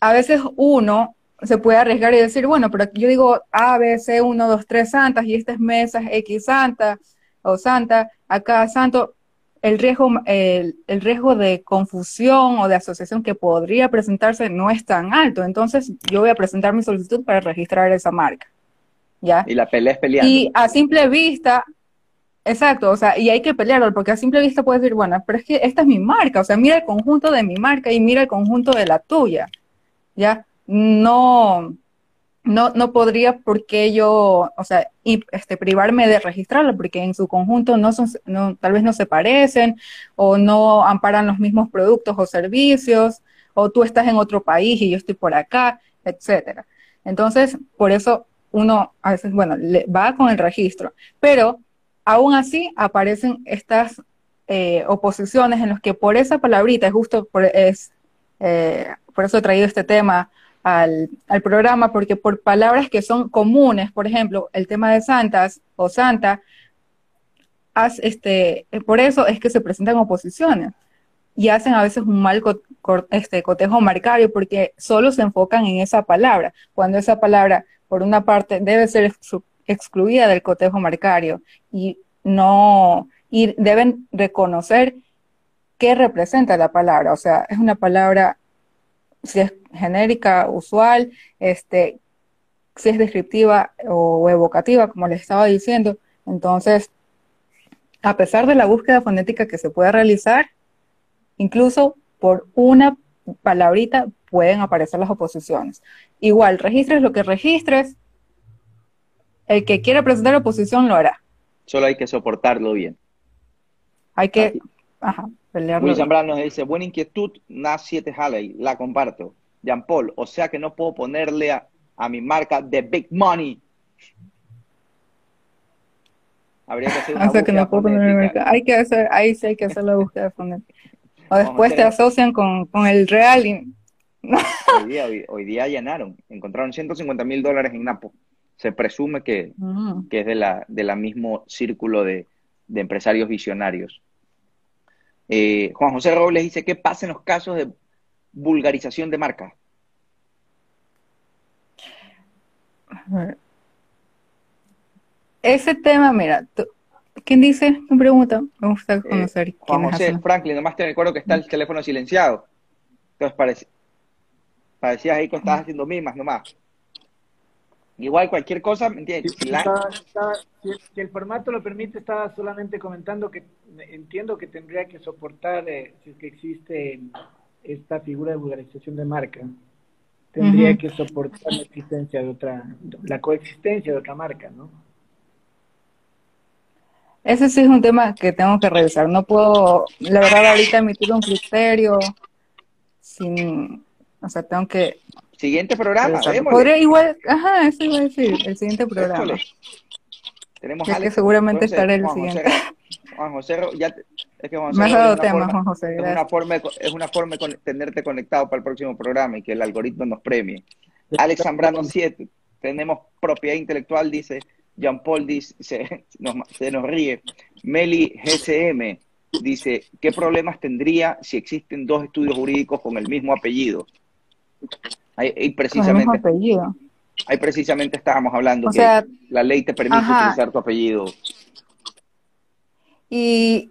a veces uno se puede arriesgar y decir, bueno, pero aquí yo digo A, B, C, 1, 2, 3 santas y esta es mesas X santa o santa, acá santo. El riesgo, el, el riesgo de confusión o de asociación que podría presentarse no es tan alto. Entonces, yo voy a presentar mi solicitud para registrar esa marca. ¿Ya? Y la pelea es peleando. Y a simple vista, exacto, o sea, y hay que pelearlo, porque a simple vista puedes decir, bueno, pero es que esta es mi marca, o sea, mira el conjunto de mi marca y mira el conjunto de la tuya, ¿ya? No, no, no podría porque yo, o sea, este, privarme de registrarlo, porque en su conjunto no son, no, tal vez no se parecen, o no amparan los mismos productos o servicios, o tú estás en otro país y yo estoy por acá, etcétera. Entonces, por eso uno a veces, bueno, le va con el registro, pero aún así aparecen estas eh, oposiciones en las que por esa palabrita, justo por, es, eh, por eso he traído este tema al, al programa, porque por palabras que son comunes, por ejemplo, el tema de santas o santa, este, eh, por eso es que se presentan oposiciones y hacen a veces un mal este, cotejo marcario porque solo se enfocan en esa palabra, cuando esa palabra, por una parte, debe ser exclu- excluida del cotejo marcario y no, y deben reconocer qué representa la palabra, o sea, es una palabra, si es genérica, usual, este, si es descriptiva o evocativa, como les estaba diciendo, entonces, a pesar de la búsqueda fonética que se puede realizar, Incluso por una palabrita pueden aparecer las oposiciones. Igual, registres lo que registres, el que quiera presentar oposición lo hará. Solo hay que soportarlo bien. Hay que, ajá, pelearlo. Luis. Zambrano nos dice, buena inquietud, NAS 7 Halley, la comparto. Jean Paul, o sea que no puedo ponerle a, a mi marca The Big Money. Habría que hacer una O sea que no puedo poner mercado. Hay que hacer, ahí sí hay que hacer la búsqueda fonética. O después te asocian con, con el real y Hoy día, hoy, hoy día allanaron, encontraron 150 mil dólares en Napo. Se presume que, Mm. que es de la, de la mismo círculo de, de empresarios visionarios. Eh, Juan José Robles dice, ¿qué pasa en los casos de vulgarización de marca? Ese tema, mira, tú- ¿quién dice? ¿Quién pregunta? Me gusta conocer Eh, Juan quiénes José. Franklin, nomás te recuerdo que está el teléfono silenciado. Entonces parece, parecías ahí que estabas haciendo mimas nomás. Igual cualquier cosa, ¿me entiendes? Sí, Si la- estaba- estaba- si, si el formato lo permite, estaba solamente comentando que entiendo que tendría que soportar, eh, si es que existe esta figura de vulgarización de marca, tendría que soportar la existencia de otra, la coexistencia de otra marca, ¿no? Ese sí es un tema que tengo que revisar. No puedo, la verdad, ahorita emitir un criterio sin, o sea, tengo que Siguiente programa. Podría igual, ajá, eso iba a decir, el siguiente programa. Démosle. Tenemos a que seguramente Entonces, estaré el Juan siguiente. José, Juan José, ya te- es que Juan José Me has dado es una tema, forma- Juan José, Es una forma de, co- es una forma de con- tenerte conectado para el próximo programa y que el algoritmo nos premie. Alex Zambrano 7, tenemos propiedad intelectual, dice Jean Paul, dice, se nos, se nos ríe. Meli GCM dice, ¿qué problemas tendría si existen dos estudios jurídicos con el mismo apellido? Precisamente, apellido. ahí precisamente estábamos hablando O que sea, la ley te permite ajá. utilizar tu apellido. Y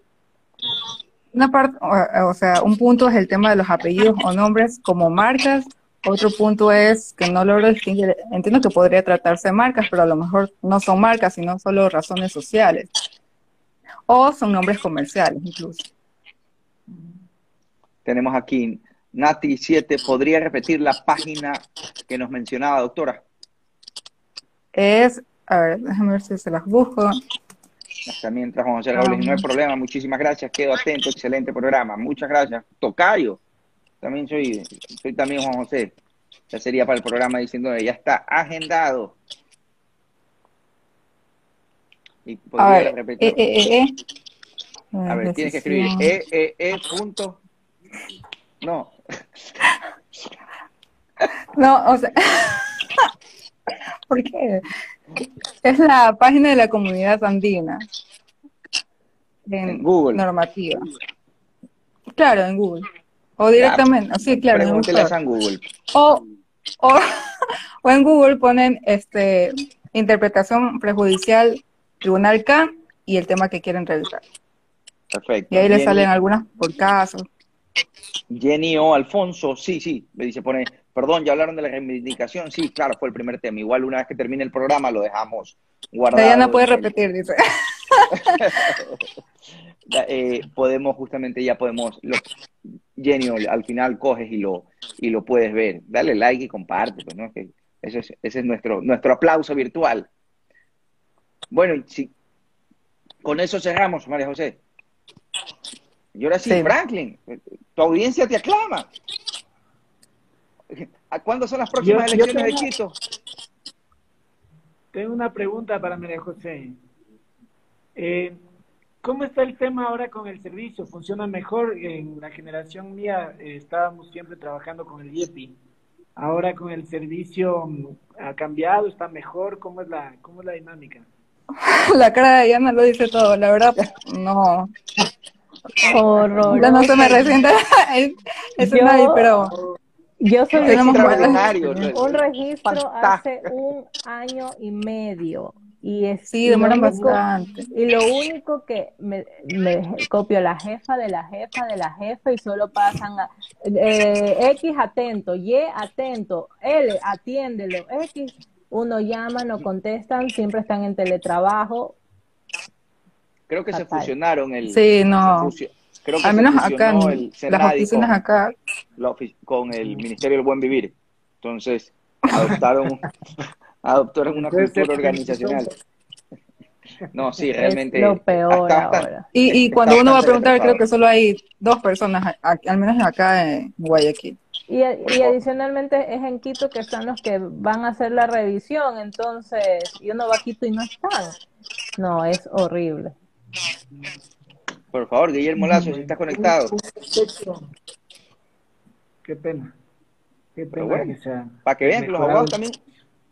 una parte, o, o sea, un punto es el tema de los apellidos o nombres como marcas. Otro punto es que no logro distinguir. Entiendo que podría tratarse de marcas, pero a lo mejor no son marcas, sino solo razones sociales. O son nombres comerciales, incluso. tenemos aquí Nati 7. ¿Podría repetir la página que nos mencionaba, doctora? Es, a ver, déjame ver si se las busco. Hasta mientras Juan José Robles, no hay problema, muchísimas gracias, quedo atento, excelente programa, muchas gracias. Tocayo, también soy, soy también Juan José, ya sería para el programa diciendo ya está agendado. Y a ver, repetir. Eh, eh, eh, a ver, tienes que escribir e, e, e, punto. No. No, o sea, ¿por qué? Es la página de la comunidad andina. En, Google. Normativa. Claro, en Google. O directamente, sí, claro. En, en Google. O, o, o, en Google ponen este interpretación prejudicial Tribunal K y el tema que quieren revisar. Perfecto. Y ahí le salen algunas por caso. Jenny o Alfonso, sí, sí, me dice, pone, perdón, ya hablaron de la reivindicación, sí, claro, fue el primer tema. Igual una vez que termine el programa lo dejamos guardado. No puede repetir, dice. eh, podemos, justamente ya podemos, lo, Jenny, al final coges y lo, y lo puedes ver. Dale like y comparte, pues, ¿no? Que ese es, ese es nuestro, nuestro aplauso virtual. Bueno, sí, con eso cerramos, María José. Y ahora sí, Franklin, tu audiencia te aclama. ¿A cuándo son las próximas elecciones de Quito? Tengo una pregunta para María José. Eh, ¿Cómo está el tema ahora con el servicio? ¿Funciona mejor? En la generación mía eh, estábamos siempre trabajando con el IEPI. Ahora con el servicio mm, ha cambiado, está mejor. ¿Cómo es la, cómo es la dinámica? La cara de Diana lo dice todo, la verdad, no. Horror. no se me resiente es, nadie, pero yo soy un registro hace un año y medio y es sí demoran bastante y lo único que me, me, copio la jefa de la jefa de la jefa y solo pasan a, eh, X atento Y atento L atiéndelo X uno llama, no contestan, siempre están en teletrabajo. Creo que se fusionaron el. Sí, no. creo que Al menos acá, las oficinas acá. con el Ministerio del Buen Vivir. Entonces, adoptaron, adoptaron una cultura organizacional. No, sí, realmente. Es lo peor ahora. Y, y cuando uno va a preguntar, creo que solo hay dos personas, al menos acá en Guayaquil. Y, adicionalmente es en Quito que están los que van a hacer la revisión, entonces, y uno va a Quito y no están. No, es horrible. Por favor, Guillermo Lazo, si estás conectado. Qué pena. Qué pena Para que vean que los abogados también,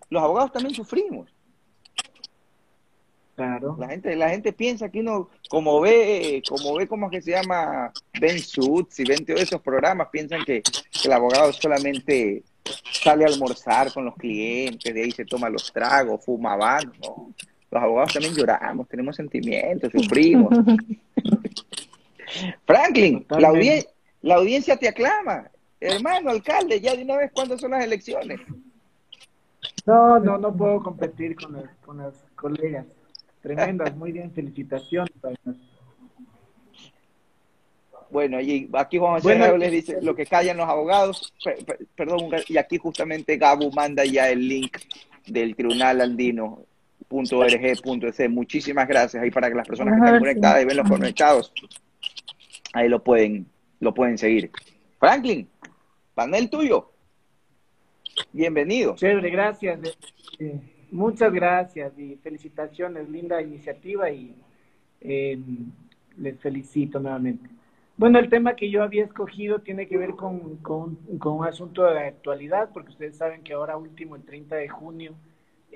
los abogados también sufrimos. Claro. La gente, la gente piensa que uno, como ve, como ve, ¿cómo que se llama? Ben Suits y ven todos esos programas, piensan que, el abogado solamente sale a almorzar con los clientes, de ahí se toma los tragos, fuma van, ¿no? Los abogados también lloramos, tenemos sentimientos, sufrimos. Franklin, la, la audiencia te aclama. Hermano alcalde, ya de una vez, ¿cuándo son las elecciones? No, no, no puedo competir con, con las colegas. Tremendas, muy bien, felicitaciones. Bueno, y aquí Juan José les dice lo que callan los abogados, perdón, y aquí justamente Gabu manda ya el link del Tribunal Andino Muchísimas gracias ahí para que las personas que están conectadas y ven los conectados, ahí lo pueden, lo pueden seguir. Franklin, panel tuyo. Bienvenido. Chévere, gracias. Eh, Muchas gracias y felicitaciones, linda iniciativa y eh, les felicito nuevamente. Bueno, el tema que yo había escogido tiene que ver con, con, un asunto de actualidad, porque ustedes saben que ahora último, el 30 de junio,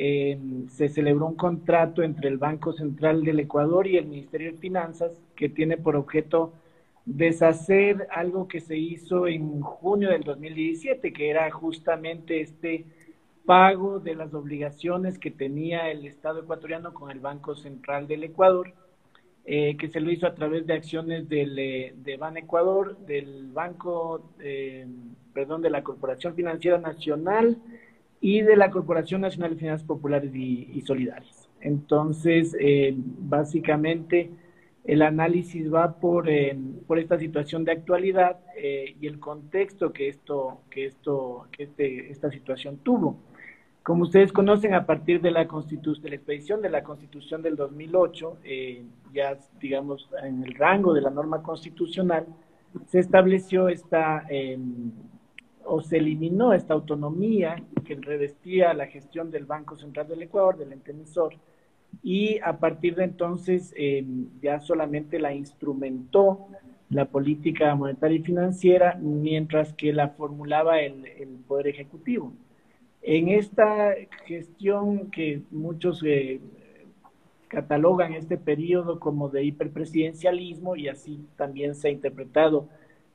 eh, se celebró un contrato entre el Banco Central del Ecuador y el Ministerio de Finanzas que tiene por objeto deshacer algo que se hizo en junio del 2017, que era justamente este pago de las obligaciones que tenía el Estado ecuatoriano con el Banco Central del Ecuador, eh, que se lo hizo a través de acciones del, eh, de Ban Ecuador, del Banco, eh, perdón, de la Corporación Financiera Nacional y de la Corporación Nacional de Finanzas Populares y, Solidarias. Entonces, básicamente, el análisis va por, por esta situación de actualidad y el contexto que esto, que esto, que este, esta situación tuvo. Como ustedes conocen, a partir de la, de la expedición de la Constitución del 2008, eh, ya digamos en el rango de la norma constitucional, se estableció esta, em, o se eliminó esta autonomía que revestía la gestión del Banco Central del Ecuador, del ente emisor, y a partir de entonces em, ya solamente la instrumentó la política monetaria y financiera, mientras que la formulaba el Poder Ejecutivo. En esta gestión que muchos eh, catalogan este periodo como de hiperpresidencialismo y así también se ha interpretado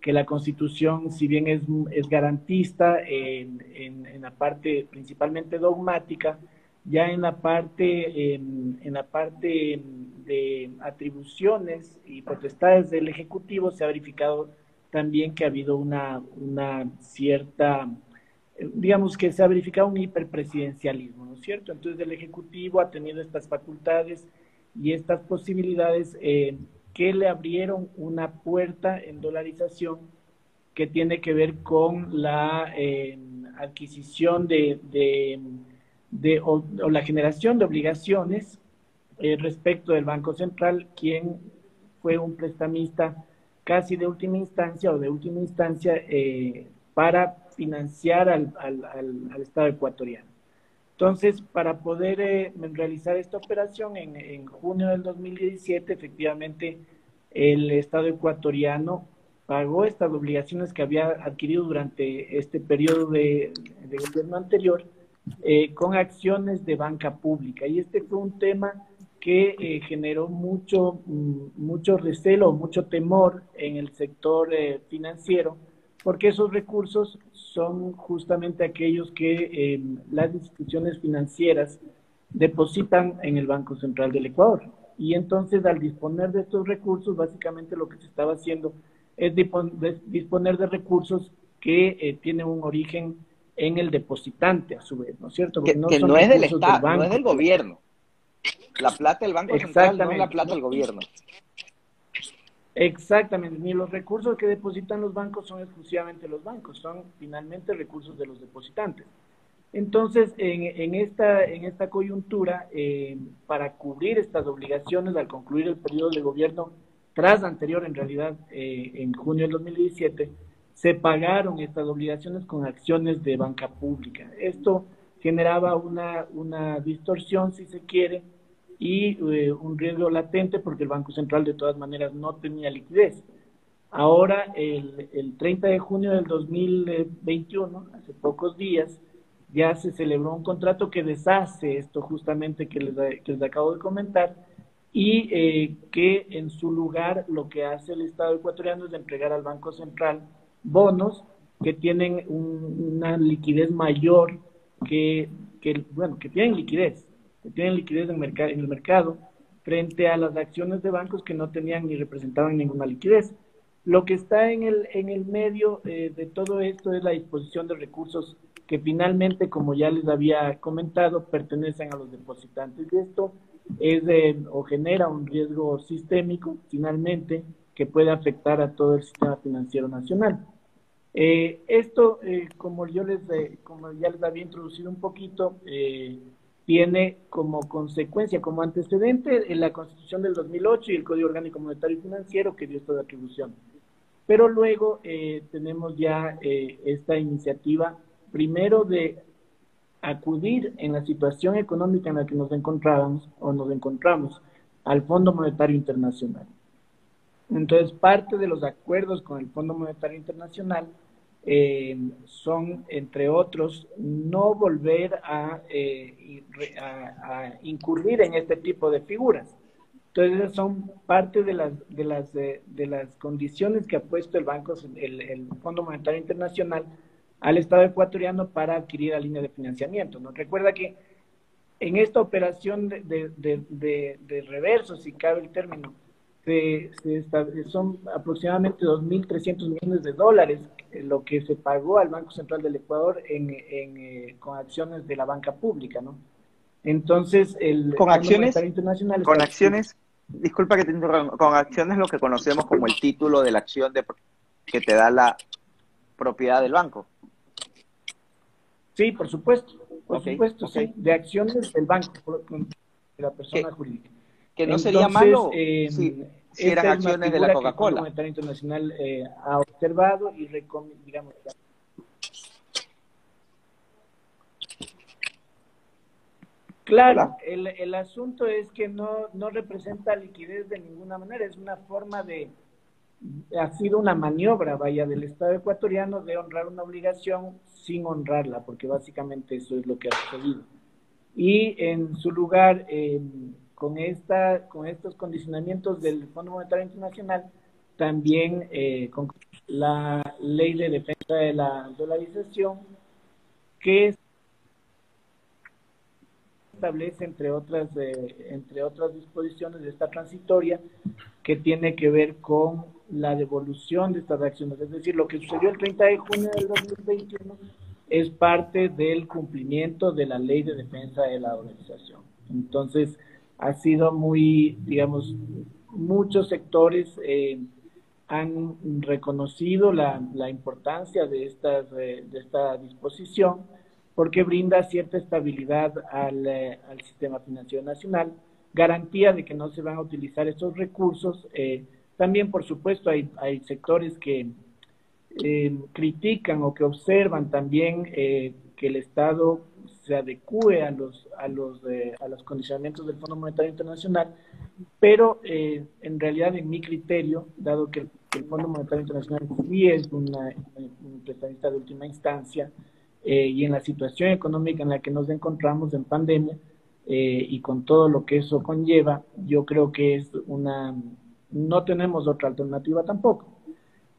que la constitución, si bien es, es garantista en, en, la parte principalmente dogmática, ya en la parte, en, la parte de atribuciones y potestades del Ejecutivo se ha verificado también que ha habido una, una cierta digamos que se ha verificado un hiperpresidencialismo, ¿no es cierto? Entonces el Ejecutivo ha tenido estas facultades y estas posibilidades eh, que le abrieron una puerta en dolarización que tiene que ver con la eh, adquisición de, de, o, la generación de obligaciones eh, respecto del Banco Central, quien fue un prestamista casi de última instancia o de última instancia para financiar al, al, Estado ecuatoriano. Entonces, para poder eh, realizar esta operación en, en, junio del 2017, efectivamente, el Estado ecuatoriano pagó estas obligaciones que había adquirido durante este periodo de, gobierno anterior eh, con acciones de banca pública. Y este fue un tema que eh, generó mucho, mm, mucho recelo, mucho temor en el sector financiero, porque esos recursos son justamente aquellos que eh, las instituciones financieras depositan en el Banco Central del Ecuador. Y entonces al disponer de estos recursos, básicamente lo que se estaba haciendo es disponer de recursos que eh, tienen un origen en el depositante, a su vez, ¿no es cierto? que no, es del Estado, no es del gobierno. La plata del Banco Central no es la plata del gobierno. Exactamente, ni los recursos que depositan los bancos son exclusivamente los bancos, son finalmente recursos de los depositantes. Entonces, en, esta, en esta coyuntura, eh, para cubrir estas obligaciones al concluir el periodo de gobierno tras anterior, en realidad, eh, en junio del 2017, se pagaron estas obligaciones con acciones de banca pública. Esto generaba una distorsión, si se quiere, y eh, un riesgo latente porque el Banco Central de todas maneras no tenía liquidez. Ahora, el, el 30 de junio del 2021, hace pocos días, ya se celebró un contrato que deshace esto justamente que les, que les acabo de comentar y eh, que en su lugar lo que hace el Estado ecuatoriano es entregar al Banco Central bonos que tienen una liquidez mayor que, que, bueno, que tienen liquidez, tienen liquidez en, en el mercado frente a las acciones de bancos que no tenían ni representaban ninguna liquidez. Lo que está en el, en el medio eh, de todo esto es la disposición de recursos que finalmente, como ya les había comentado, pertenecen a los depositantes. Y esto es o genera un riesgo sistémico, finalmente, que puede afectar a todo el sistema financiero nacional. Eh, esto, eh, como yo les, como ya les había introducido un poquito, tiene como consecuencia, como antecedente, en la Constitución del 2008 y el Código Orgánico Monetario y Financiero que dio esta atribución. Pero luego eh, tenemos ya eh, esta iniciativa, primero de acudir en la situación económica en la que nos encontrábamos o nos encontramos al Fondo Monetario Internacional. Entonces, parte de los acuerdos con el Fondo Monetario Internacional eh, son, entre otros, no volver eh, a, incurrir en este tipo de figuras. Entonces, son parte de las, de las, de, las condiciones que ha puesto el Banco, el, Fondo Monetario Internacional al Estado ecuatoriano para adquirir la línea de financiamiento. ¿no? Recuerda que en esta operación de, de, de reverso, si cabe el término, se, son aproximadamente 2.300 millones de dólares eh, lo que se pagó al Banco Central del Ecuador en, en eh, con acciones de la banca pública, ¿no? Entonces, el con acciones internacional con acciones disculpa que te interrumpa, con acciones lo que conocemos como el título de la acción de, que te da la propiedad del banco. Sí, por supuesto, por supuesto, sí, de acciones del banco, de la persona jurídica. Que no sería malo eh, si, eran acciones de la Coca-Cola. El Internacional eh, ha observado y digamos, Claro, el, el asunto es que no, no representa liquidez de ninguna manera, es una forma de, ha sido una maniobra, vaya, del Estado ecuatoriano de honrar una obligación sin honrarla, porque básicamente eso es lo que ha sucedido. Y en su lugar, con, esta, con estos condicionamientos del Fondo Monetario Internacional, también eh, con la ley de defensa de la dolarización, que es establece, entre otras, eh, entre otras disposiciones de esta transitoria, que tiene que ver con la devolución de estas acciones. Es decir, lo que sucedió el 30 de junio del 2021 es parte del cumplimiento de la ley de defensa de la organización. Entonces, ha sido muy, digamos, muchos sectores eh, han reconocido la, la importancia de, estas, de esta disposición porque brinda cierta estabilidad eh, al, sistema financiero nacional, garantía de que no se van a utilizar estos recursos. Eh, también, por supuesto, hay, hay sectores que critican o que observan también que el Estado se adecue a los, a los, a los condicionamientos del Fondo Monetario Internacional, pero en realidad, en mi criterio, dado que el, Fondo Monetario Internacional sí es una, un prestamista de última instancia, eh, y en la situación económica en la que nos encontramos en pandemia eh, y con todo lo que eso conlleva, yo creo que es una, no tenemos otra alternativa tampoco.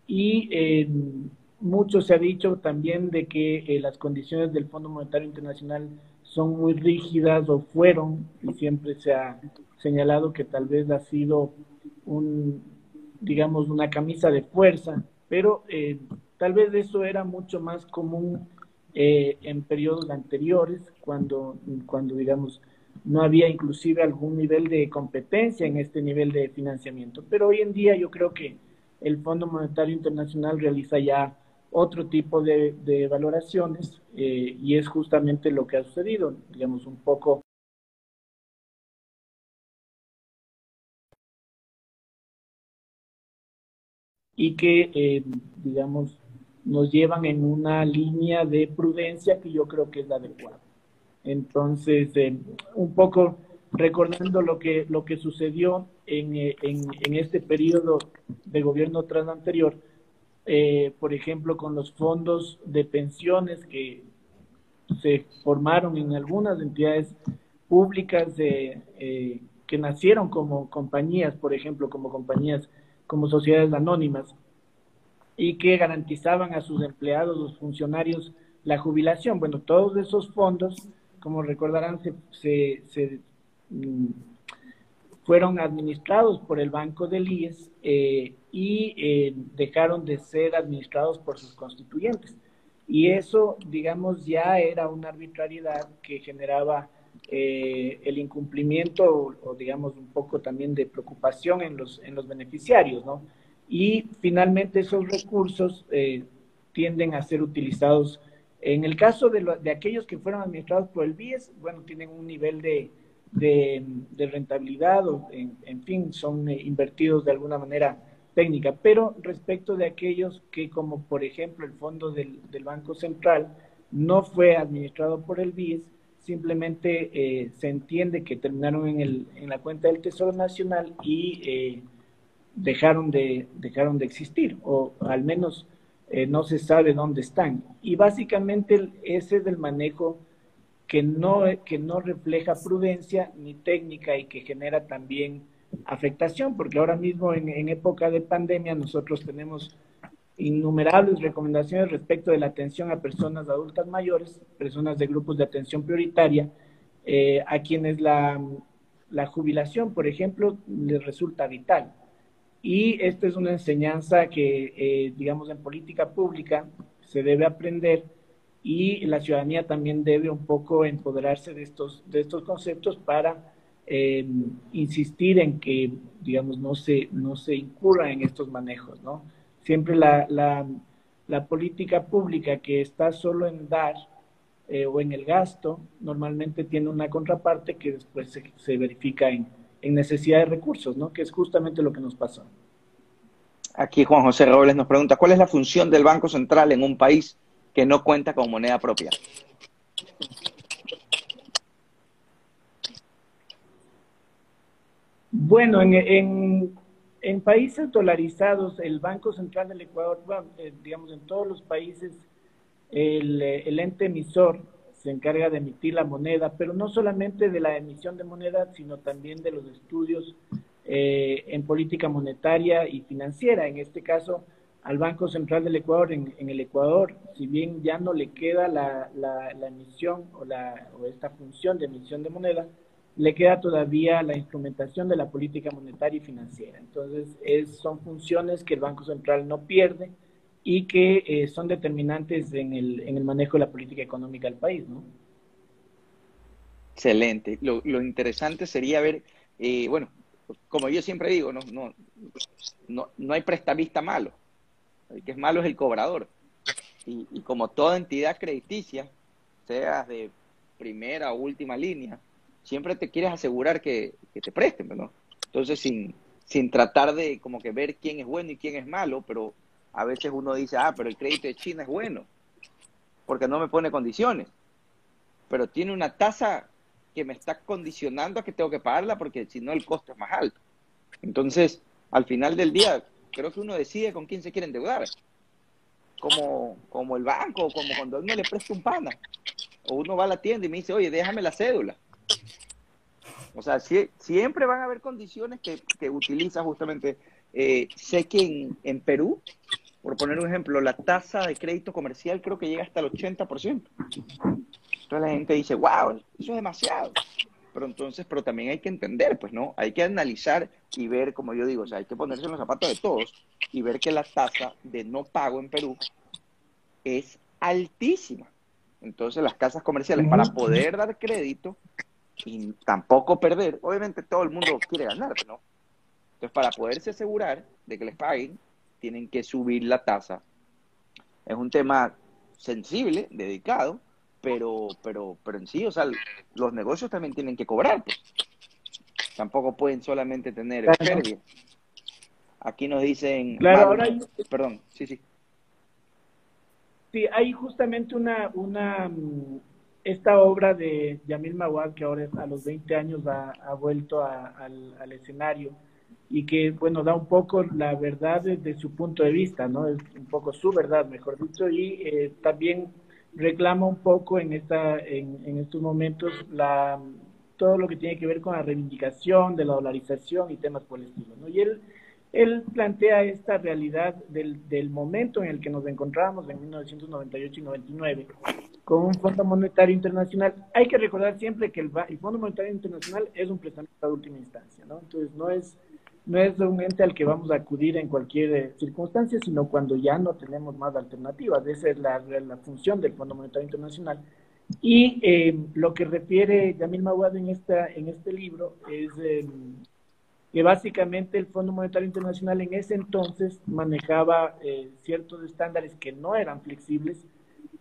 Y eh, mucho se ha dicho también de que las condiciones del Fondo Monetario Internacional son muy rígidas o fueron, y siempre se ha señalado que tal vez ha sido un, digamos, una camisa de fuerza, pero tal vez eso era mucho más común eh, en periodos anteriores, cuando, cuando, digamos, no había inclusive algún nivel de competencia en este nivel de financiamiento. Pero hoy en día yo creo que el Fondo Monetario Internacional realiza ya otro tipo de, valoraciones eh, y es justamente lo que ha sucedido, digamos, un poco y que, eh, digamos, nos llevan en una línea de prudencia que yo creo que es la adecuada. Entonces, eh, un poco recordando lo que, lo que sucedió en, en, en este periodo de gobierno tras anterior, eh, por ejemplo, con los fondos de pensiones que se formaron en algunas entidades públicas de, que nacieron como compañías, por ejemplo, como compañías, como sociedades anónimas, y que garantizaban a sus empleados, los funcionarios, la jubilación. Bueno, todos esos fondos, como recordarán, se, se, mm, fueron administrados por el Banco del IES eh, y eh, dejaron de ser administrados por sus constituyentes. Y eso, digamos, ya era una arbitrariedad que generaba eh, el incumplimiento o, o, digamos, un poco también de preocupación en los, en los beneficiarios, ¿no? y finalmente esos recursos eh, tienden a ser utilizados. En el caso de, de, aquellos que fueron administrados por el BIES, bueno, tienen un nivel de, de, rentabilidad o, en, fin, son eh, invertidos de alguna manera técnica. Pero respecto de aquellos que, como por ejemplo el fondo del, del Banco Central, no fue administrado por el BIES, simplemente eh, se entiende que terminaron en, el, en la cuenta del Tesoro Nacional y dejaron de, dejaron de existir, o al menos eh, no se sabe dónde están. Y básicamente ese es el manejo que no, que no refleja prudencia ni técnica y que genera también afectación, porque ahora mismo en, en época de pandemia nosotros tenemos innumerables recomendaciones respecto de la atención a personas adultas mayores, personas de grupos de atención prioritaria, eh, a quienes la, la jubilación, por ejemplo, les resulta vital. Y esta es una enseñanza que, eh, digamos, en política pública se debe aprender y la ciudadanía también debe un poco empoderarse de estos, de estos conceptos para insistir en que, digamos, no se, no se incurra en estos manejos, ¿no? Siempre la, la, política pública que está solo en dar eh, o en el gasto, normalmente tiene una contraparte que después se, se verifica en, en necesidad de recursos, ¿no? Que es justamente lo que nos pasó. Aquí Juan José Robles nos pregunta, ¿cuál es la función del Banco Central en un país que no cuenta con moneda propia? Bueno, en, en, países dolarizados, el Banco Central del Ecuador, eh, digamos, en todos los países, el, el, ente emisor se encarga de emitir la moneda, pero no solamente de la emisión de moneda, sino también de los estudios eh, en política monetaria y financiera. En este caso, al Banco Central del Ecuador, en, el Ecuador, si bien ya no le queda la, la, emisión o, la, o esta función de emisión de moneda, le queda todavía la instrumentación de la política monetaria y financiera. Entonces, es, son funciones que el Banco Central no pierde y que eh, son determinantes en el, en el manejo de la política económica del país, ¿no? Excelente. Lo, lo interesante sería ver, eh, bueno, como yo siempre digo, no, no, no, no hay prestamista malo. El que es malo es el cobrador. Y, como toda entidad crediticia, seas de primera o última línea, siempre te quieres asegurar que, te presten, ¿no? Entonces, sin, sin tratar de como que ver quién es bueno y quién es malo, pero a veces uno dice, ah, pero el crédito de China es bueno, porque no me pone condiciones, pero tiene una tasa que me está condicionando a que tengo que pagarla porque si no el costo es más alto. Entonces, al final del día, creo que uno decide con quién se quiere endeudar. Como, como el banco, como cuando uno le presta un pana. O uno va a la tienda y me dice, oye, déjame la cédula. O sea, siempre van a haber condiciones que, que utiliza justamente. Eh, sé que en, Perú, por poner un ejemplo, la tasa de crédito comercial creo que llega hasta el 80%. Entonces la gente dice, wow, eso es demasiado. Pero entonces, pero también hay que entender, pues, ¿no? Hay que analizar y ver, como yo digo, o sea, hay que ponerse en los zapatos de todos y ver que la tasa de no pago en Perú es altísima. Entonces las casas comerciales, para poder dar crédito, y tampoco perder. Obviamente todo el mundo quiere ganar, ¿no? Entonces, para poderse asegurar de que les paguen, tienen que subir la tasa. Es un tema sensible, dedicado, pero, pero, pero en sí, o sea, los negocios también tienen que cobrar. Pues. Tampoco pueden solamente tener pérdida. Aquí nos dicen... Claro, ahora Perdón, sí, sí. Sí, hay justamente una, una mm, esta obra de Yamil Mawad, que ahora a los 20 años ha, vuelto al, escenario y que, bueno, da un poco la verdad desde su punto de vista, ¿no? Es un poco su verdad, mejor dicho, y eh, también reclama un poco en, esta, en, en, estos momentos la, todo lo que tiene que ver con la reivindicación de la dolarización y temas por el estilo. Y él él plantea esta realidad del, del, momento en el que nos encontramos en 1998 y 99 con un Fondo Monetario Internacional. Hay que recordar siempre que el, el Fondo Monetario Internacional es un prestamista de última instancia, ¿no? Entonces no es, no es un ente al que vamos a acudir en cualquier eh, circunstancia, sino cuando ya no tenemos más alternativas. Esa es la, la función del Fondo Monetario Internacional. Y eh, lo que refiere Yamil Mawad en, esta, en este libro es... Eh, que básicamente el Fondo Monetario Internacional en ese entonces manejaba eh, ciertos estándares que no eran flexibles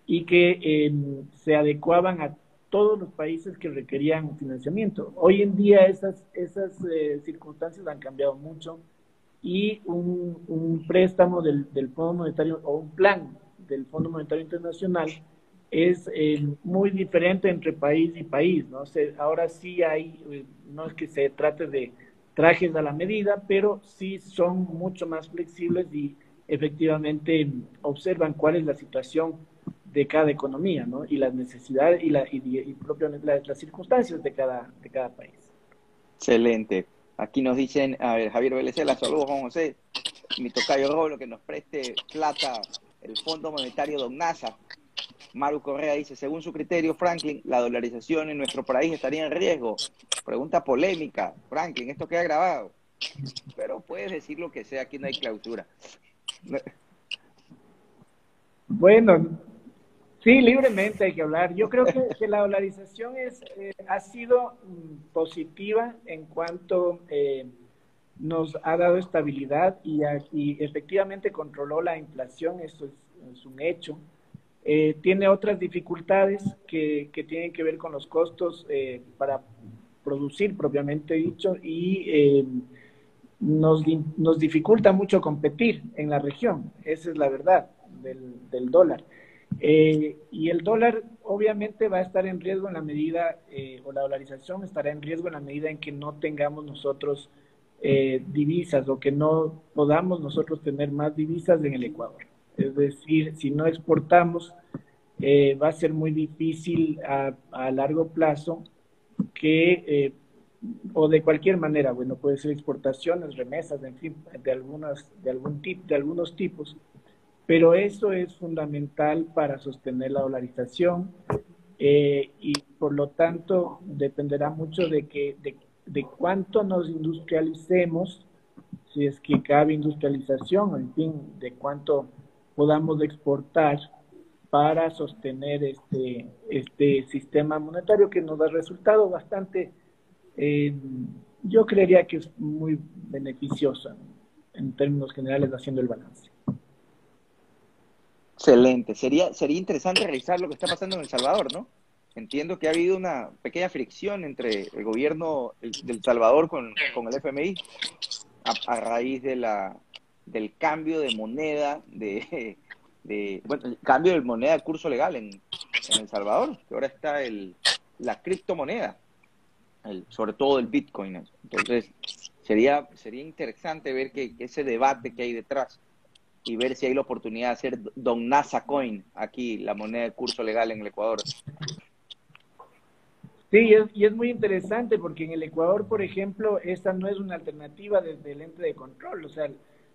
y que eh, se adecuaban a todos los países que requerían financiamiento. Hoy en día esas, esas eh, circunstancias han cambiado mucho y un, un préstamo del, del, Fondo Monetario o un plan del Fondo Monetario Internacional es muy diferente entre país y país. ¿no? ahora sí hay, no es que se trate de trajes a la medida, pero sí son mucho más flexibles y efectivamente observan cuál es la situación de cada economía, ¿no? Y las necesidades y, la, y, propiamente las, circunstancias de cada, de cada país. Excelente. Aquí nos dicen, a ver, Javier Velecela, saludos Juan José, mi tocayo Roblo, que nos preste plata el Fondo Monetario Don NASA. Maru Correa dice, según su criterio, Franklin, la dolarización en nuestro país estaría en riesgo. Pregunta polémica. Franklin, esto queda grabado. Pero puedes decir lo que sea, aquí no hay clausura. Bueno, Sí, libremente hay que hablar. Yo creo que, la dolarización es, eh, ha sido mm, positiva en cuanto eh, nos ha dado estabilidad y, efectivamente controló la inflación, eso es, un hecho. Eh, tiene otras dificultades que, tienen que ver con los costos para producir propiamente dicho y nos, nos dificulta mucho competir en la región, esa es la verdad del dólar. Eh, y el dólar obviamente va a estar en riesgo en la medida, eh, o la dolarización estará en riesgo en la medida en que no tengamos nosotros eh, divisas o que no podamos nosotros tener más divisas en el Ecuador. Es decir, si no exportamos, va a ser muy difícil a, largo plazo que, o de cualquier manera, bueno, puede ser exportaciones, remesas, en fin, de, algunas, de, algún tip, de algunos tipos, pero eso es fundamental para sostener la dolarización eh, y por lo tanto dependerá mucho de, que, de, cuánto nos industrialicemos, si es que cabe industrialización, en fin, de cuánto podamos exportar para sostener este, este sistema monetario que nos da resultado bastante, eh, yo creería que es muy beneficioso en términos generales haciendo el balance. Excelente. Sería, sería interesante revisar lo que está pasando en El Salvador, ¿no? Entiendo que ha habido una pequeña fricción entre el gobierno del Salvador con, el FMI a, raíz de la, del cambio de moneda, de, bueno, el cambio de moneda de curso legal en, El Salvador, que ahora está el, la criptomoneda, el, sobre todo el Bitcoin. Entonces, sería, sería interesante ver que ese debate que hay detrás y ver si hay la oportunidad de hacer Don NASA Coin aquí, la moneda de curso legal en el Ecuador. Sí, y es muy interesante porque en el Ecuador, por ejemplo, esta no es una alternativa desde el ente de control. O sea,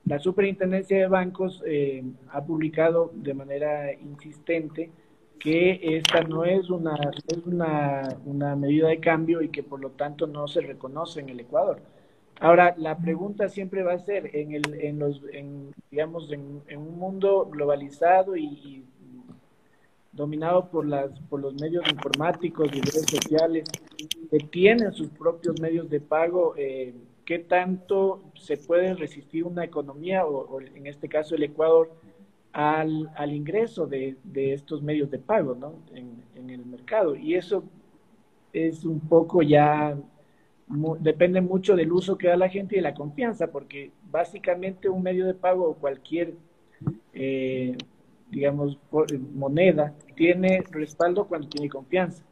la Superintendencia de Bancos eh, ha publicado de manera insistente que esta no es una, es una, una medida de cambio y que por lo tanto no se reconoce en el Ecuador. Ahora, la pregunta siempre va a ser, en, el, en los, en, digamos, en, un mundo globalizado y, dominado por, las, por los medios informáticos y redes sociales que tienen sus propios medios de pago, eh, ¿qué tanto se puede resistir una economía, o, en este caso el Ecuador, al, al ingreso de, estos medios de pago ¿no? en el mercado? Y eso es un poco ya depende mucho del uso que da la gente y de la confianza, porque básicamente un medio de pago o cualquier, eh, digamos, moneda tiene respaldo cuando tiene confianza.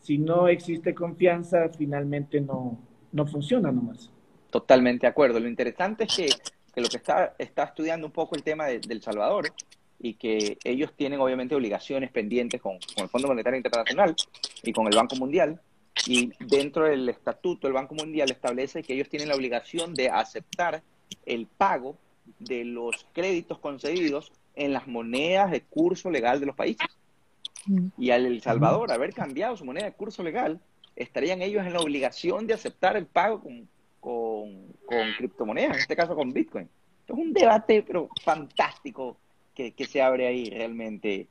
Si no existe confianza, finalmente no, no funciona nomás. Totalmente de acuerdo. Lo interesante es que, que lo que está, está estudiando un poco el tema de, del Salvador y que ellos tienen obviamente obligaciones pendientes con, con el Fondo Monetario Internacional y con el Banco Mundial, y dentro del estatuto, el Banco Mundial establece que ellos tienen la obligación de aceptar el pago de los créditos concedidos en las monedas de curso legal de los países. Mm. Y al El Salvador haber cambiado su moneda de curso legal, estarían ellos en la obligación de aceptar el pago con, con, criptomonedas, en este caso con Bitcoin. Es un debate pero fantástico que, que se abre ahí realmente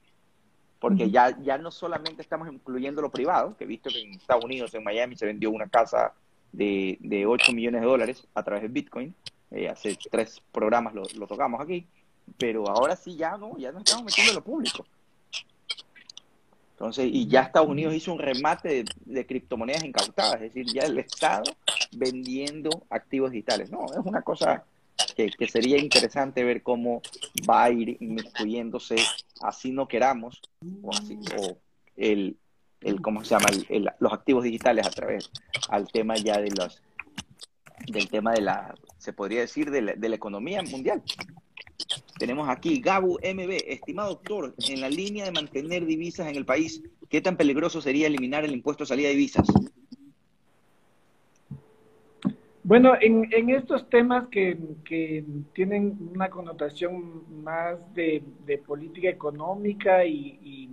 porque ya, ya no solamente estamos incluyendo lo privado, que he visto que en Estados Unidos, en Miami, se vendió una casa de, de 8 millones de dólares a través de Bitcoin, eh, hace tres programas lo, lo, tocamos aquí, pero ahora sí ya no, ya no estamos metiendo lo público. Entonces, y ya Estados Unidos hizo un remate de, criptomonedas incautadas, es decir, ya el Estado vendiendo activos digitales. No, es una cosa que, que, sería interesante ver cómo va a ir inmiscuyéndose, así no queramos, o, así, o el, el, ¿cómo se llama? El, los activos digitales a través al tema ya de los, del tema de la, se podría decir, de la, de la economía mundial. Tenemos aquí Gabu MB, estimado doctor, en la línea de mantener divisas en el país, ¿qué tan peligroso sería eliminar el impuesto a salida de divisas? Bueno, en, en estos temas que, que, tienen una connotación más de, política económica y,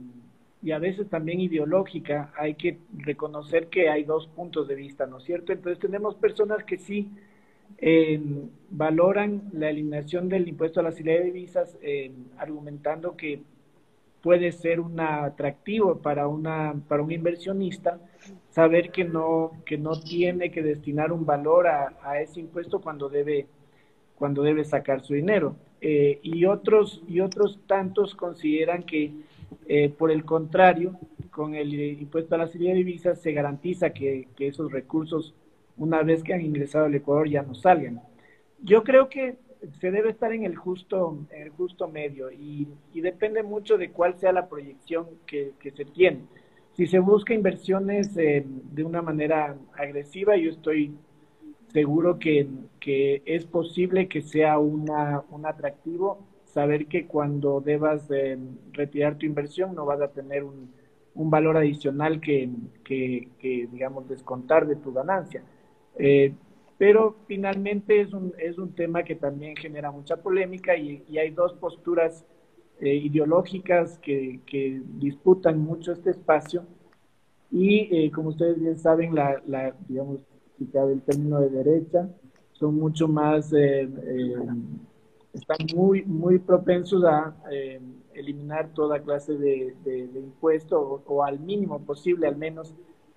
a veces también ideológica, hay que reconocer que hay dos puntos de vista, ¿no es cierto? Entonces tenemos personas que sí eh, valoran la eliminación del impuesto a la salida de divisas, eh, argumentando que puede ser un atractivo para, una, para un inversionista saber que no, que no tiene que destinar un valor a, ese impuesto cuando debe, cuando debe sacar su dinero. Eh, y, otros, y otros tantos consideran que, eh, por el contrario, con el impuesto a la salida de divisas se garantiza que, que esos recursos, una vez que han ingresado al Ecuador, ya no salgan. Yo creo que se debe estar en el justo, en el justo medio y, depende mucho de cuál sea la proyección que se tiene. Si se busca inversiones eh, de una manera agresiva, yo estoy seguro que, es posible que sea una, un atractivo saber que cuando debas de retirar tu inversión no vas a tener un, un valor adicional que, que, que, digamos, descontar de tu ganancia. Eh, pero finalmente es un, es un tema que también genera mucha polémica y, y hay dos posturas eh, ideológicas que, que, disputan mucho este espacio. Y eh, como ustedes bien saben, la, la digamos, el término de derecha, son mucho más, eh, están muy, muy propensos a eliminar toda clase de, de, de impuesto o, o, al mínimo posible al menos,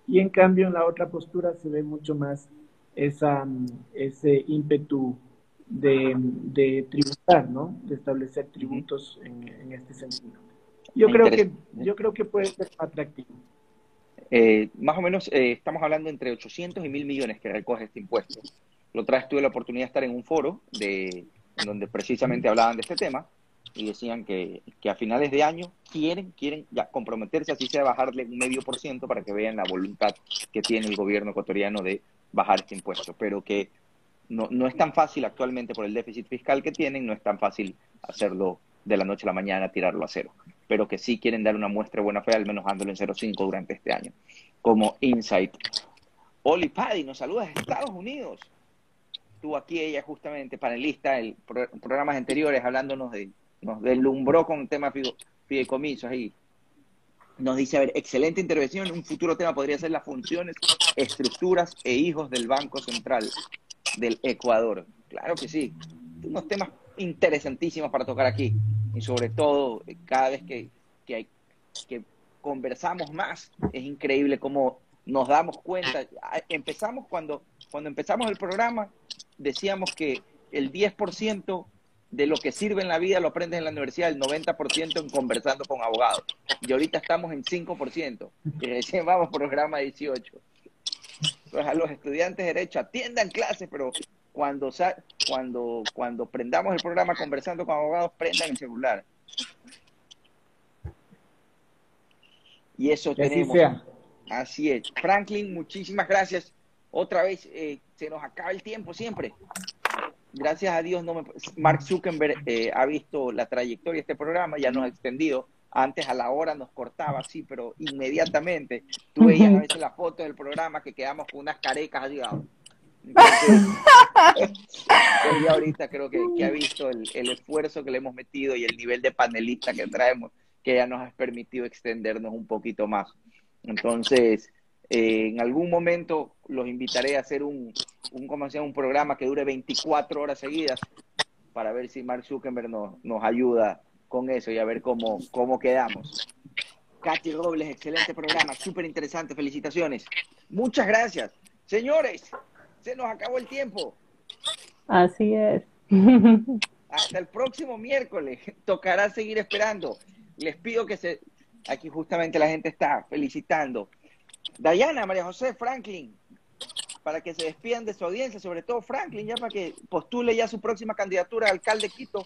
y en cambio en la otra postura se ve mucho más esa, ese ímpetu de, de tributar, ¿no? De establecer tributos en, en este sentido. Yo creo que yo creo que puede ser atractivo. Eh, más o menos eh, estamos hablando entre 800 y 1000 millones que recoge este impuesto. La otra vez tuve la oportunidad de estar en un foro de, en donde precisamente hablaban de este tema y decían que, que, a finales de año quieren, quieren ya comprometerse, así sea bajarle un medio por ciento para que vean la voluntad que tiene el gobierno ecuatoriano de bajar este impuesto, pero que no, no es tan fácil actualmente por el déficit fiscal que tienen, no es tan fácil hacerlo de la noche a la mañana, tirarlo a cero, pero que sí quieren dar una muestra de buena fe, al menos dándolo en 0,5 durante este año, como Insight. Oli Paddy nos saluda desde Estados Unidos. Estuvo aquí ella justamente, panelista en pro programas anteriores, hablándonos de, nos deslumbró con temas fideicomisos ahí. Nos dice, a ver, excelente intervención, un futuro tema podría ser las funciones, estructuras e hijos del Banco Central del Ecuador. Claro que sí, unos temas interesantísimos para tocar aquí y sobre todo cada vez que, que, hay, que conversamos más es increíble cómo nos damos cuenta. Empezamos cuando, cuando empezamos el programa, decíamos que el 10% de lo que sirve en la vida lo aprendes en la universidad, el 90% en conversando con abogados. Y ahorita estamos en 5%, y recién vamos programa 18. A los estudiantes de derecho atiendan clases, pero cuando, cuando, cuando prendamos el programa conversando con abogados, prendan el celular. Y eso que tenemos. Así es. Franklin, muchísimas gracias. Otra vez, eh, se nos acaba el tiempo siempre. Gracias a Dios, no me... Mark Zuckerberg eh, ha visto la trayectoria de este programa, ya nos ha extendido. Antes a la hora nos cortaba, sí, pero inmediatamente tú veías a veces las fotos del programa que quedamos con unas carecas, digamos. Entonces, ella ahorita creo que, que ha visto el, el, esfuerzo que le hemos metido y el nivel de panelista que traemos, que ya nos ha permitido extendernos un poquito más. Entonces, eh, en algún momento los invitaré a hacer un, un, como sea, un programa que dure 24 horas seguidas para ver si Mark Zuckerberg nos, nos ayuda con eso y a ver cómo, cómo quedamos. Katy Robles, excelente programa, súper interesante, felicitaciones. Muchas gracias. Señores, se nos acabó el tiempo. Así es. Hasta el próximo miércoles. Tocará seguir esperando. Les pido que se... Aquí justamente la gente está felicitando. Dayana, María José, Franklin, para que se despidan de su audiencia, sobre todo Franklin, ya para que postule ya su próxima candidatura a alcalde de Quito.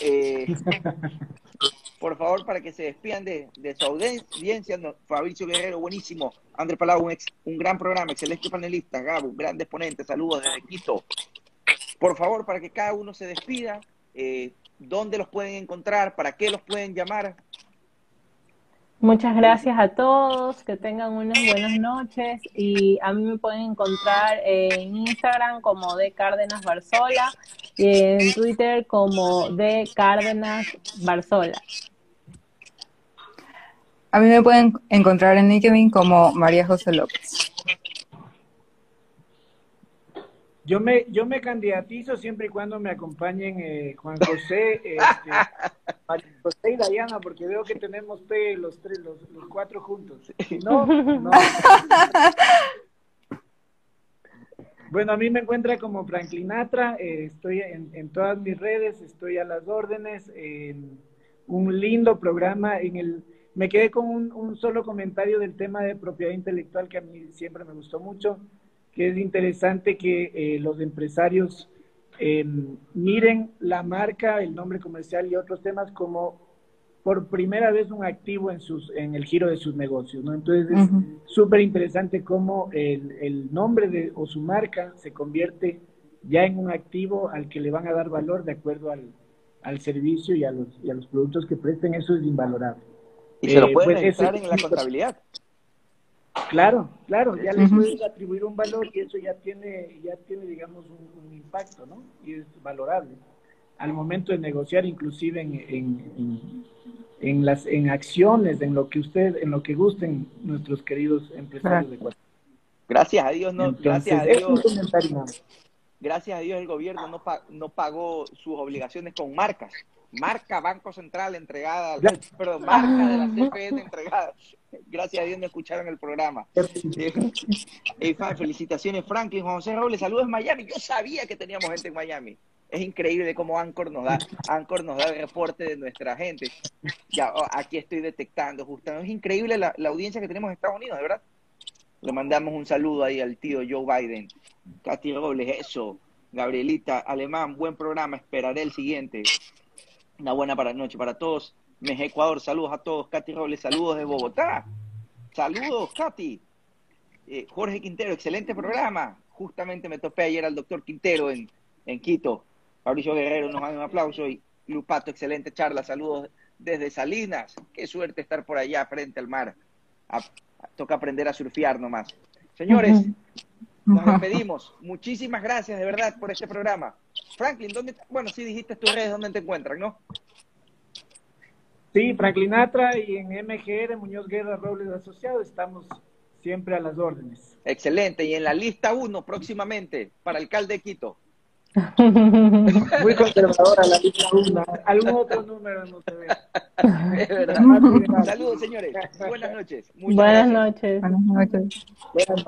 Eh, por favor, para que se despidan de, de su audiencia. No, Fabricio Guerrero, buenísimo. André Palau, un, ex, un gran programa, excelente panelista. Gabo, grandes ponentes, saludos desde Quito. Por favor, para que cada uno se despida, eh, ¿dónde los pueden encontrar? ¿Para qué los pueden llamar? Muchas gracias a todos, que tengan unas buenas noches y a mí me pueden encontrar en Instagram como de Cárdenas Barzola y en Twitter como de Cárdenas Barzola. A mí me pueden encontrar en LinkedIn como María José López. Yo me, yo me candidatizo siempre y cuando me acompañen eh, Juan José, este, José y Dayana, porque veo que tenemos P los tres, los, los cuatro juntos. No, no. Bueno, a mí me encuentra como Franklinatra, eh, estoy en, en, todas mis redes, estoy a las órdenes, en un lindo programa. En el, me quedé con un, un, solo comentario del tema de propiedad intelectual que a mí siempre me gustó mucho, que es interesante que eh, los empresarios eh, miren la marca, el nombre comercial y otros temas como por primera vez un activo en, sus, en el giro de sus negocios, ¿no? Entonces es súper uh -huh. interesante cómo el, el nombre de, o su marca se convierte ya en un activo al que le van a dar valor de acuerdo al, al servicio y a, los, y a los productos que presten, eso es invalorable. Y se lo pueden eh, pues, registrar en la contabilidad. Claro, claro, ya le puedes atribuir un valor y eso ya tiene, ya tiene digamos, un, un impacto, ¿no? Y es valorable al momento de negociar, inclusive en, en, en, en, las en acciones, en lo que usted, en lo que gusten nuestros queridos empresarios Gracias. de Guatemala. Gracias a Dios, no, Entonces, gracias a es Dios. un. Gracias a Dios el gobierno no, pa no pagó sus obligaciones con marcas. Marca Banco Central entregada, Ya. perdón, marca de la CPN entregada. Gracias a Dios no escucharon el programa. Eh, felicitaciones Franklin, Juan José Robles, saludos en Miami. Yo sabía que teníamos gente en Miami. Es increíble cómo Anchor nos da, Anchor nos da el reporte de nuestra gente. Ya, oh, aquí estoy detectando justamente. Es increíble la, la audiencia que tenemos en Estados Unidos, de verdad. Le mandamos un saludo ahí al tío Joe Biden. Katy Robles, eso. Gabrielita, Alemán, buen programa. Esperaré el siguiente. Una buena para noche para todos. Meje Ecuador, saludos a todos. Katy Robles, saludos de Bogotá. Saludos, Katy. Eh, Jorge Quintero, excelente programa. Justamente me topé ayer al doctor Quintero en, en Quito. Mauricio Guerrero nos da un aplauso y Lupato, excelente charla. Saludos desde Salinas. Qué suerte estar por allá frente al mar. A, a, toca aprender a surfear nomás. Señores, nos despedimos. Muchísimas gracias de verdad por este programa. Franklin, ¿dónde? Bueno, sí dijiste tus redes, ¿dónde te encuentran, no? Sí, Franklin Atra y en MGR, Muñoz Guerra Robles Asociados, estamos siempre a las órdenes. Excelente. Y en la lista 1 próximamente para alcalde de Quito. Muy conservadora la lista 1. Algún otro número no se ve. Es verdad. Saludos, señores. Buenas noches. Muchas Buenas gracias. noches. Buenas noches. Buenas noches.